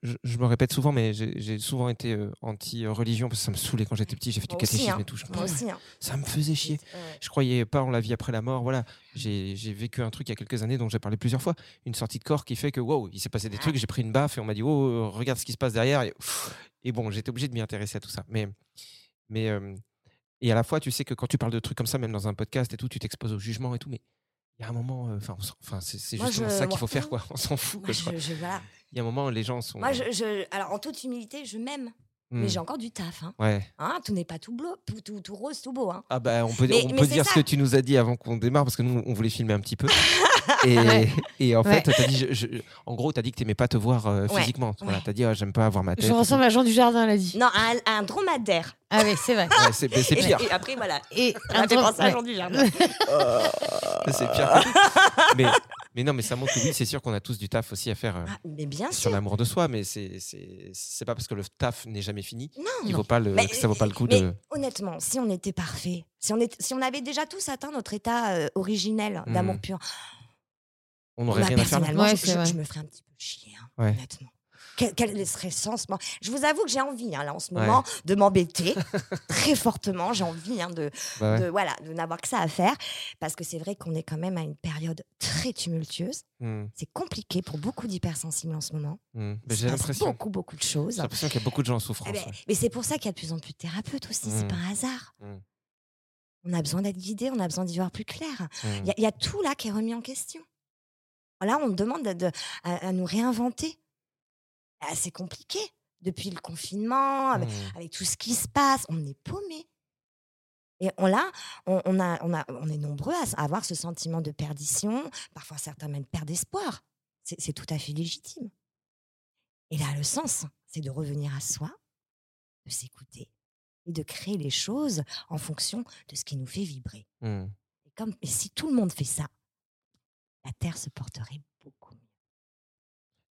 je, me répète souvent, mais j'ai souvent été euh, anti-religion parce que ça me saoulait quand j'étais petit. J'ai fait du aussi, catéchisme hein. et tout. Je- Moi aussi. hein. Ça me faisait chier. Ouais. Je croyais pas en la vie après la mort. Voilà, j'ai j'ai vécu un truc il y a quelques années dont j'ai parlé plusieurs fois. Une sortie de corps qui fait que, wow, il s'est passé des Ah. trucs, j'ai pris une baffe et on m'a dit, oh, regarde ce qui se passe derrière. Et, pff, et bon, j'étais obligé de m'y intéresser à tout ça. Mais, mais euh, et à la fois, tu sais que quand tu parles de trucs comme ça, même dans un podcast et tout, tu t'exposes au jugement et tout. Mais il y a un moment, euh, enfin, c'est justement je- ça qu'il faut faire, quoi. On s'en fout. Moi, quoi, je je, voilà. Il y a un moment, les gens sont. Moi, je, je- alors en toute humilité, je m'aime, mais Hmm, j'ai encore du taf. Hein. Ouais. Hein, tout n'est pas tout, bleu, tout, tout, tout rose, tout beau. Hein. Ah bah on peut, Mais- on mais peut dire ce que tu nous as dit avant qu'on démarre parce que nous on voulait filmer un petit peu. Et, Ouais. et en fait, Ouais. t'as dit, je- je- en gros, tu as dit que tu n'aimais pas te voir euh, Ouais, physiquement. Voilà, ouais. tu as dit, ah, j'aime pas avoir ma tête. Je ressemble à Jean du Jardin, elle a dit. Non, un, un dromadaire. Ah oui, c'est vrai. Ouais, c'est Et- pire. Et, après, voilà. Et m'a fait penser à. Jean du Jardin. C'est pire. mais, mais non, mais ça montre que oui, c'est sûr qu'on a tous du taf aussi à faire euh, Ah, mais bien sur sûr. l'amour de soi, mais c'est c'est c'est pas parce que le taf n'est jamais fini Non, qu'il non. vaut pas le, Mais- que ça vaut pas le coup mais de. honnêtement, si on était parfait, si on, est, si on avait déjà tous atteint notre état euh, originel Hmm. d'amour pur, On n'aurait moi, rien à faire. là. personnellement, Ouais, je, c'est je- vrai. je me ferais un petit peu chier, hein, Ouais. honnêtement. Quel, quel serait le sens? Moi Je vous avoue que j'ai envie, hein, là, en ce Ouais. moment, de m'embêter très fortement. J'ai envie hein, de, Bah ouais. de, voilà, de n'avoir que ça à faire. Parce que c'est vrai qu'on est quand même à une période très tumultueuse. Hmm, C'est compliqué pour beaucoup d'hypersensibles en ce moment. hmm. J'ai l'impression beaucoup, beaucoup de choses. j'ai l'impression qu'il y a beaucoup de gens en Eh souffrance. ben, ouais. mais c'est pour ça qu'il y a de plus en plus de thérapeutes aussi. C'est Mm. pas un hasard. Mm. On a besoin d'être guidé, on a besoin d'y voir plus clair. Hmm. Il y, a- il y a tout là qui est remis en question. Là, on demande de- de- à, à nous réinventer. Ah, c'est compliqué. Depuis le confinement, avec, Hmm. avec tout ce qui se passe, on est paumé. Et on, là, on, on a, on, a, on est nombreux à avoir ce sentiment de perdition. Parfois, certains même perdent espoir. C'est tout à fait légitime. Et là, le sens, c'est de revenir à soi, de s'écouter et de créer les choses en fonction de ce qui nous fait vibrer. Et, comme, et si tout le monde fait ça, la Terre se porterait beaucoup mieux.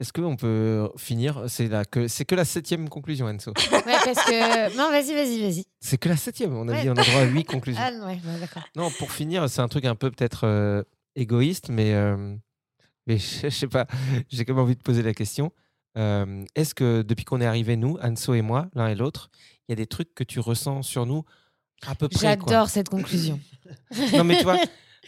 Est-ce qu'on peut finir? C'est que c'est que la septième conclusion, Enzo. Ouais, parce que. Non, vas-y, vas-y, vas-y. C'est que la septième. On a Ouais. dit on a droit à huit conclusions. Ah, ouais, d'accord. Non, pour finir, c'est un truc un peu peut-être euh, égoïste, mais, euh, mais je, je sais pas. J'ai quand même envie de poser la question. Euh, Est-ce que depuis qu'on est arrivés, nous, Anso et moi, l'un et l'autre, il y a des trucs que tu ressens sur nous à peu près J'adore cette conclusion. Non, mais tu vois,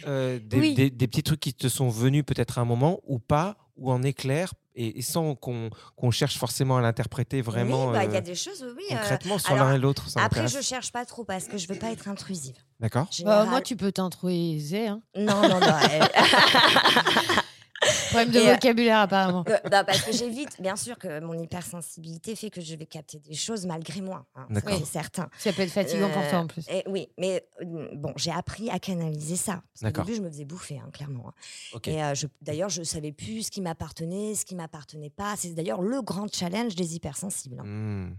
euh, des, Oui. des- des petits trucs qui te sont venus peut-être à un moment ou pas, ou en éclair, et, et sans qu'on qu'on cherche forcément à l'interpréter vraiment oui, bah, il y euh, a des choses, oui. euh, concrètement sur l'un et l'autre. après, je cherche pas trop parce que je veux pas être intrusive. D'accord Bah, moi, tu peux t'introiser. Hein. Non, non, non. euh, Problème de Et, euh, vocabulaire, apparemment. euh, bah, parce que j'évite, bien sûr que mon hypersensibilité fait que je vais capter des choses malgré moi. hein, c'est certain. Ça peut être fatigant pour toi en plus. Et oui, mais euh, bon, j'ai appris à canaliser ça. Parce qu'au début, je me faisais bouffer, hein, clairement. hein. Ok. Et euh, je- d'ailleurs, je savais plus ce qui m'appartenait, ce qui m'appartenait pas. C'est d'ailleurs le grand challenge des hypersensibles. hein. Hmm.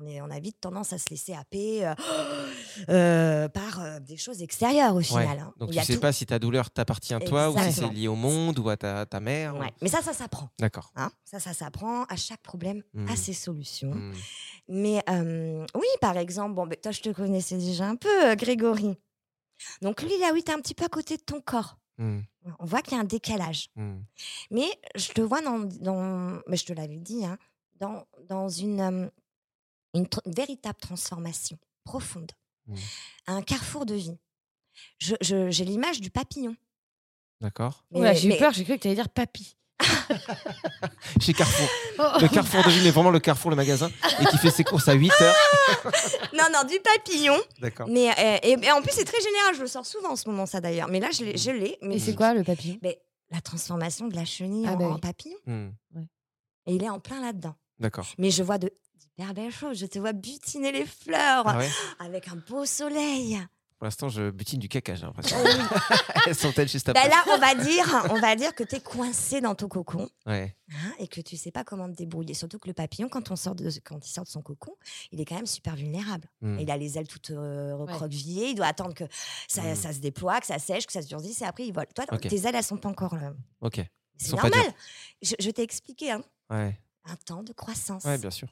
On, est, on a vite tendance à se laisser happer euh, euh, par euh, des choses extérieures au Ouais. final. hein. Donc tu a sais tout. pas si ta douleur t'appartient à toi ou si c'est lié au monde ou à ta, ta mère. ou-. Mais ça, ça s'apprend. D'accord. hein. Ça, ça s'apprend. À chaque problème, Mhm. à ses solutions. Hmm. Mais euh, oui, par exemple, bon, ben, toi, je te connaissais déjà un peu, Grégory. Donc lui, là, oui, tu es un petit peu à côté de ton corps. Hmm. On voit qu'il y a un décalage. Hmm. Mais je te vois dans, dans mais je te l'avais dit, hein, dans, dans une, une tr- véritable transformation profonde, Mm. un carrefour de vie. Je- je- J'ai l'image du papillon. D'accord. J'ai eu mais- peur, j'ai cru que tu allais dire papy. Chez Carrefour. Oh, Le Carrefour de vie, mais vraiment le Carrefour, le magasin, et qui fait ses courses à 8 heures. Non, non, du papillon. D'accord. Mais euh, et, et en plus, c'est très général. Je le sors souvent en ce moment, ça d'ailleurs. Mais là, je l'ai. je l'ai, mais Et c'est quoi le papillon? Mais la transformation de la chenille Ah, en, bah en papillon. Hmm. Et il est en plein là-dedans. D'accord. Mais je vois de d'hyper belles choses. Je te vois butiner les fleurs Ah ouais avec un beau soleil. Pour l'instant, je butine du caca, j'ai l'impression. Oh oui. Elles sont elles juste Bah après là, on va dire, on va dire que tu es coincé dans ton cocon Ouais. hein, et que tu sais pas comment te débrouiller. Surtout que le papillon, quand, on sort de, quand il sort de son cocon, il est quand même super vulnérable. Hmm. Il a les ailes toutes euh, recroquevillées. Il doit attendre que ça, Mm. ça se déploie, que ça sèche, que ça se durcisse et après il vole. Toi, tes ailes, elles sont pas encore là. Ok. C'est normal. Je, je t'ai expliqué, hein, Ouais. un temps de croissance. Ouais, bien sûr.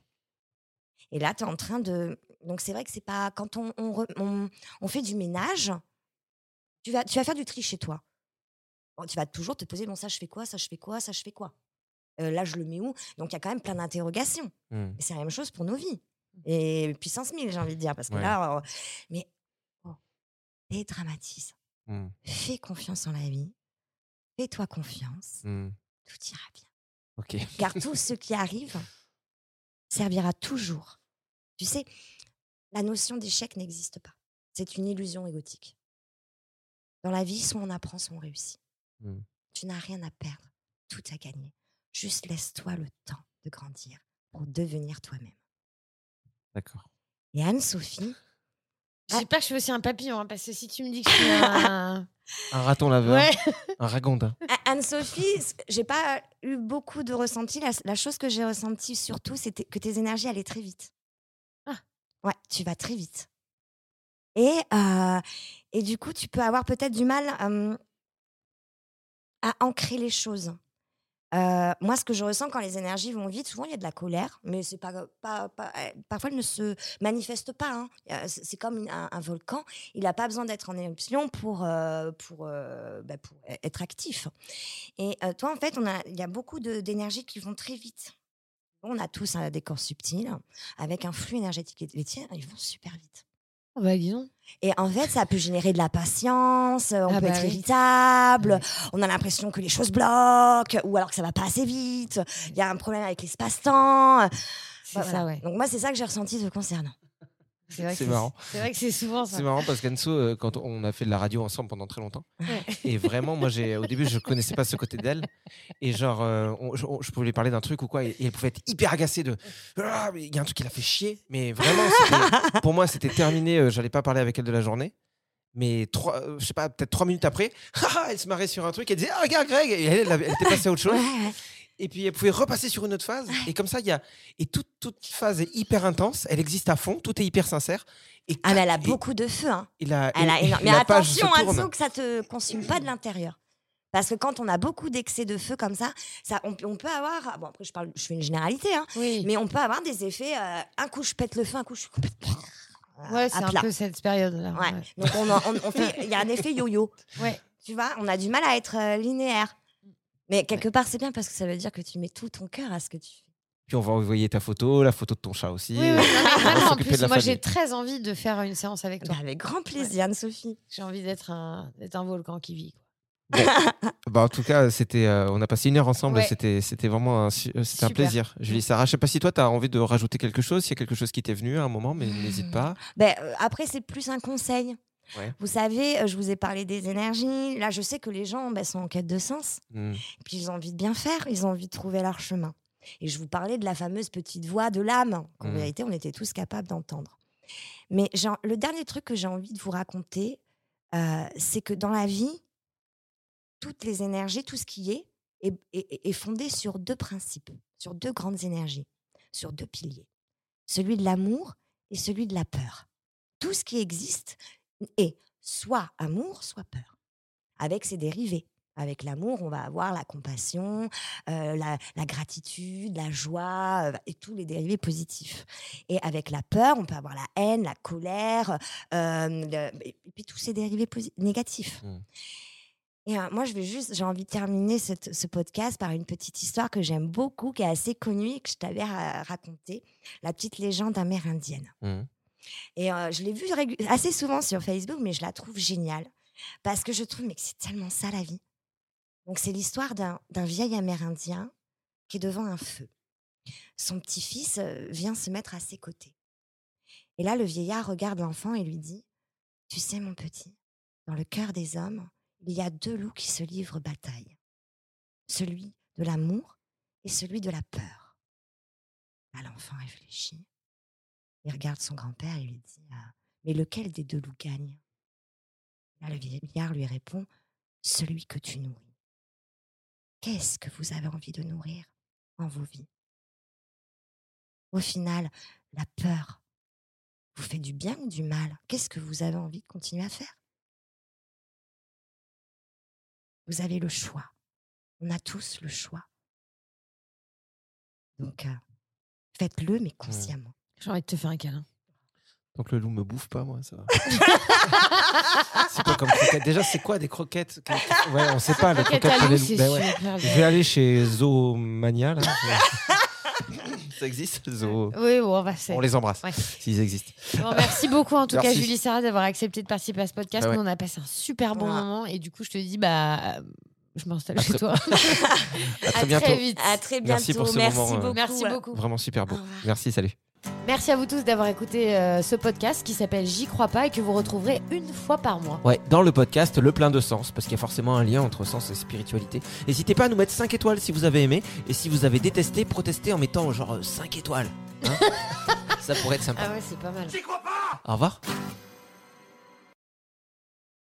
Et là, tu es en train de. Donc, c'est vrai que c'est pas. Quand on, on, re- on- on fait du ménage, tu vas, tu vas faire du tri chez toi. Bon, tu vas toujours te poser bon, ça, je fais quoi Ça, je fais quoi Ça, je fais quoi? Euh, Là, je le mets où? Donc, il y a quand même plein d'interrogations. Et c'est la même chose pour nos vies. Et puissance 1000, j'ai envie de dire. Parce que Ouais. là. euh, mais. Oh, dédramatise. Hmm. Fais confiance en la vie. Fais-toi confiance. Hmm. Tout ira bien. Ok. Car tout ce qui arrive servira toujours. Tu sais, la notion d'échec n'existe pas. C'est une illusion égotique. Dans la vie, soit on apprend, soit on réussit. Mm. Tu n'as rien à perdre, tout à gagner. Juste laisse-toi le temps de grandir pour devenir toi-même. D'accord. Et Anne-Sophie, J'espère que je suis aussi un papillon, hein, parce que si tu me dis que je suis un. Un raton laveur. Ouais. Un ragondin. A- Anne-Sophie, j'ai pas eu beaucoup de ressenti. La, la chose que j'ai ressentie surtout, c'était que tes énergies allaient très vite. Ah. Ouais, tu vas très vite. Et, euh, et du coup, tu peux avoir peut-être du mal euh, à ancrer les choses. Euh, moi, ce que je ressens quand les énergies vont vite, souvent il y a de la colère, mais c'est pas, pas, euh, parfois elle ne se manifeste pas. hein. C'est comme un, volcan, il n'a pas besoin d'être en éruption pour, euh, pour, euh, bah, pour être actif. Et toi, en fait, il y a beaucoup d'énergies qui vont très vite. On a tous un décor subtil avec un flux énergétique. Et ils vont super vite. Bah, dis donc. Et en fait, ça peut générer de la patience, euh, on Ah peut bah être oui. irritable, Ouais. on a l'impression que les choses bloquent, ou alors que ça va pas assez vite, il y a un problème avec l'espace-temps. C'est Voilà. ça, ouais. Donc moi, c'est ça que j'ai ressenti te concernant. C'est vrai marrant. C'est vrai que c'est souvent ça. C'est marrant parce qu'Anso, euh, quand on a fait de la radio ensemble pendant très longtemps, Ouais. et vraiment, moi, j'ai, au début, je connaissais pas ce côté d'elle, et genre, euh, on- je, on- je pouvais lui parler d'un truc ou quoi, et, et elle pouvait être hyper agacée de, Ah, il y a un truc qui l'a fait chier, mais vraiment, pour moi, c'était terminé, euh, j'allais pas parler avec elle de la journée. Mais trois, euh, je sais pas, peut-être trois minutes après, elle se marrait sur un truc, elle disait ah, regarde Greg, et elle, elle était passée à autre chose. Ouais, ouais. Et puis elle pouvait repasser sur une autre phase. Et comme ça, il y a. Et toute, toute phase est hyper intense, elle existe à fond, tout est hyper sincère. Et Ah, mais elle a et- beaucoup de feu. Hein. et la- Elle a énorme- Mais la attention, tourne. Anso, que ça te consume pas de l'intérieur. Parce que quand on a beaucoup d'excès de feu comme ça, ça on, peut- on peut avoir. Bon, après, je, parle, je fais une généralité, hein, Oui. mais on peut avoir des effets. euh, un coup, je pète le feu, un coup, je suis complètement. Ouais, c'est un peu cette période-là. Ouais. ouais. Donc, on, on- on fait. Il y a un effet yo-yo. Ouais. Tu vois, on a du mal à être euh, linéaire. Mais quelque part, c'est bien parce que ça veut dire que tu mets tout ton cœur à ce que tu fais. Puis on va envoyer ta photo, la photo de ton chat aussi. Oui, oui, vraiment, en plus, moi j'ai très envie de faire une séance avec toi. Bah, avec grand plaisir, Anne-Sophie. J'ai envie d'être un, un volcan qui vit. quoi. Bah, en tout cas, c'était, euh, on a passé une heure ensemble. Ouais. C'était, c'était vraiment un, euh, un plaisir. Julie Sarah, je sais pas si toi, tu as envie de rajouter quelque chose, s'il y a quelque chose qui t'est venu à un moment, mais n'hésite pas. Ben, euh, après, c'est plus un conseil. Ouais. Vous savez, euh, je vous ai parlé des énergies. Là, je sais que les gens ben, sont en quête de sens. Hmm. Puis ils ont envie de bien faire, ils ont envie de trouver leur chemin. Et je vous parlais de la fameuse petite voix de l'âme, qu'en Mhm. vérité, on était tous capables d'entendre. Mais genre, le dernier truc que j'ai envie de vous raconter, euh, c'est que dans la vie, toutes les énergies, tout ce qui est, est, est- est fondé sur deux principes, sur deux grandes énergies, sur deux piliers. celui de l'amour et celui de la peur. Tout ce qui existe est soit amour, soit peur, avec ses dérivés. Avec l'amour, on va avoir la compassion, euh, la, la gratitude, la joie euh, et tous les dérivés positifs. Et avec la peur, on peut avoir la haine, la colère, euh, le- et puis tous ces dérivés négatifs. Mm. Et moi, je vais juste, j'ai envie de terminer cette- ce podcast par une petite histoire que j'aime beaucoup, qui est assez connue et que je t'avais ra- racontée, la petite légende amérindienne. Mhm. Et je l'ai vue assez souvent sur Facebook, mais je la trouve géniale. Parce que je trouve que c'est tellement ça la vie. Donc c'est l'histoire d'un vieil Amérindien qui est devant un feu. Son petit-fils vient se mettre à ses côtés. Et là, le vieillard regarde l'enfant et lui dit, Tu sais mon petit, dans le cœur des hommes, il y a deux loups qui se livrent bataille. Celui de l'amour et celui de la peur. L'enfant réfléchit. Il regarde son grand-père et lui dit Ah, Mais lequel des deux loups gagne? Là, le vieillard lui répond Celui que tu nourris. Qu'est-ce que vous avez envie de nourrir en vos vies? Au final, la peur vous fait du bien ou du mal? Qu'est-ce que vous avez envie de continuer à faire? Vous avez le choix. On a tous le choix. Donc, euh, faites-le, mais consciemment. J'ai envie de te faire un câlin. Que le loup me bouffe pas, moi, ça va. c'est quoi comme croquettes Déjà, c'est quoi des croquettes Que- Ouais, on sait pas, les Croquette croquettes pour les loups. Ben ouais. super Je vais aller chez Zoomania, là. ça existe, Zoo? Oui, bon, bah, On les embrasse, Ouais. s'ils existent. Bon, merci beaucoup en tout cas. Julie Sarah d'avoir accepté de participer à ce podcast. Ouais. Nous on a passé un super bon Voilà. moment et du coup je te dis bah euh, je m'installe chez toi. À très À bientôt. très vite. À très bientôt. Merci pour ce Merci moment, euh, beaucoup. Merci beaucoup. Vraiment super beau. Merci, salut. Merci à vous tous d'avoir écouté euh, ce podcast qui s'appelle J'y crois pas et que vous retrouverez une fois par mois. Ouais, dans le podcast Le plein de sens, parce qu'il y a forcément un lien entre sens et spiritualité. N'hésitez pas à nous mettre 5 étoiles si vous avez aimé, et si vous avez détesté, protestez en mettant genre 5 étoiles. Hein Ça pourrait être sympa. Ah ouais, c'est pas mal. Au revoir.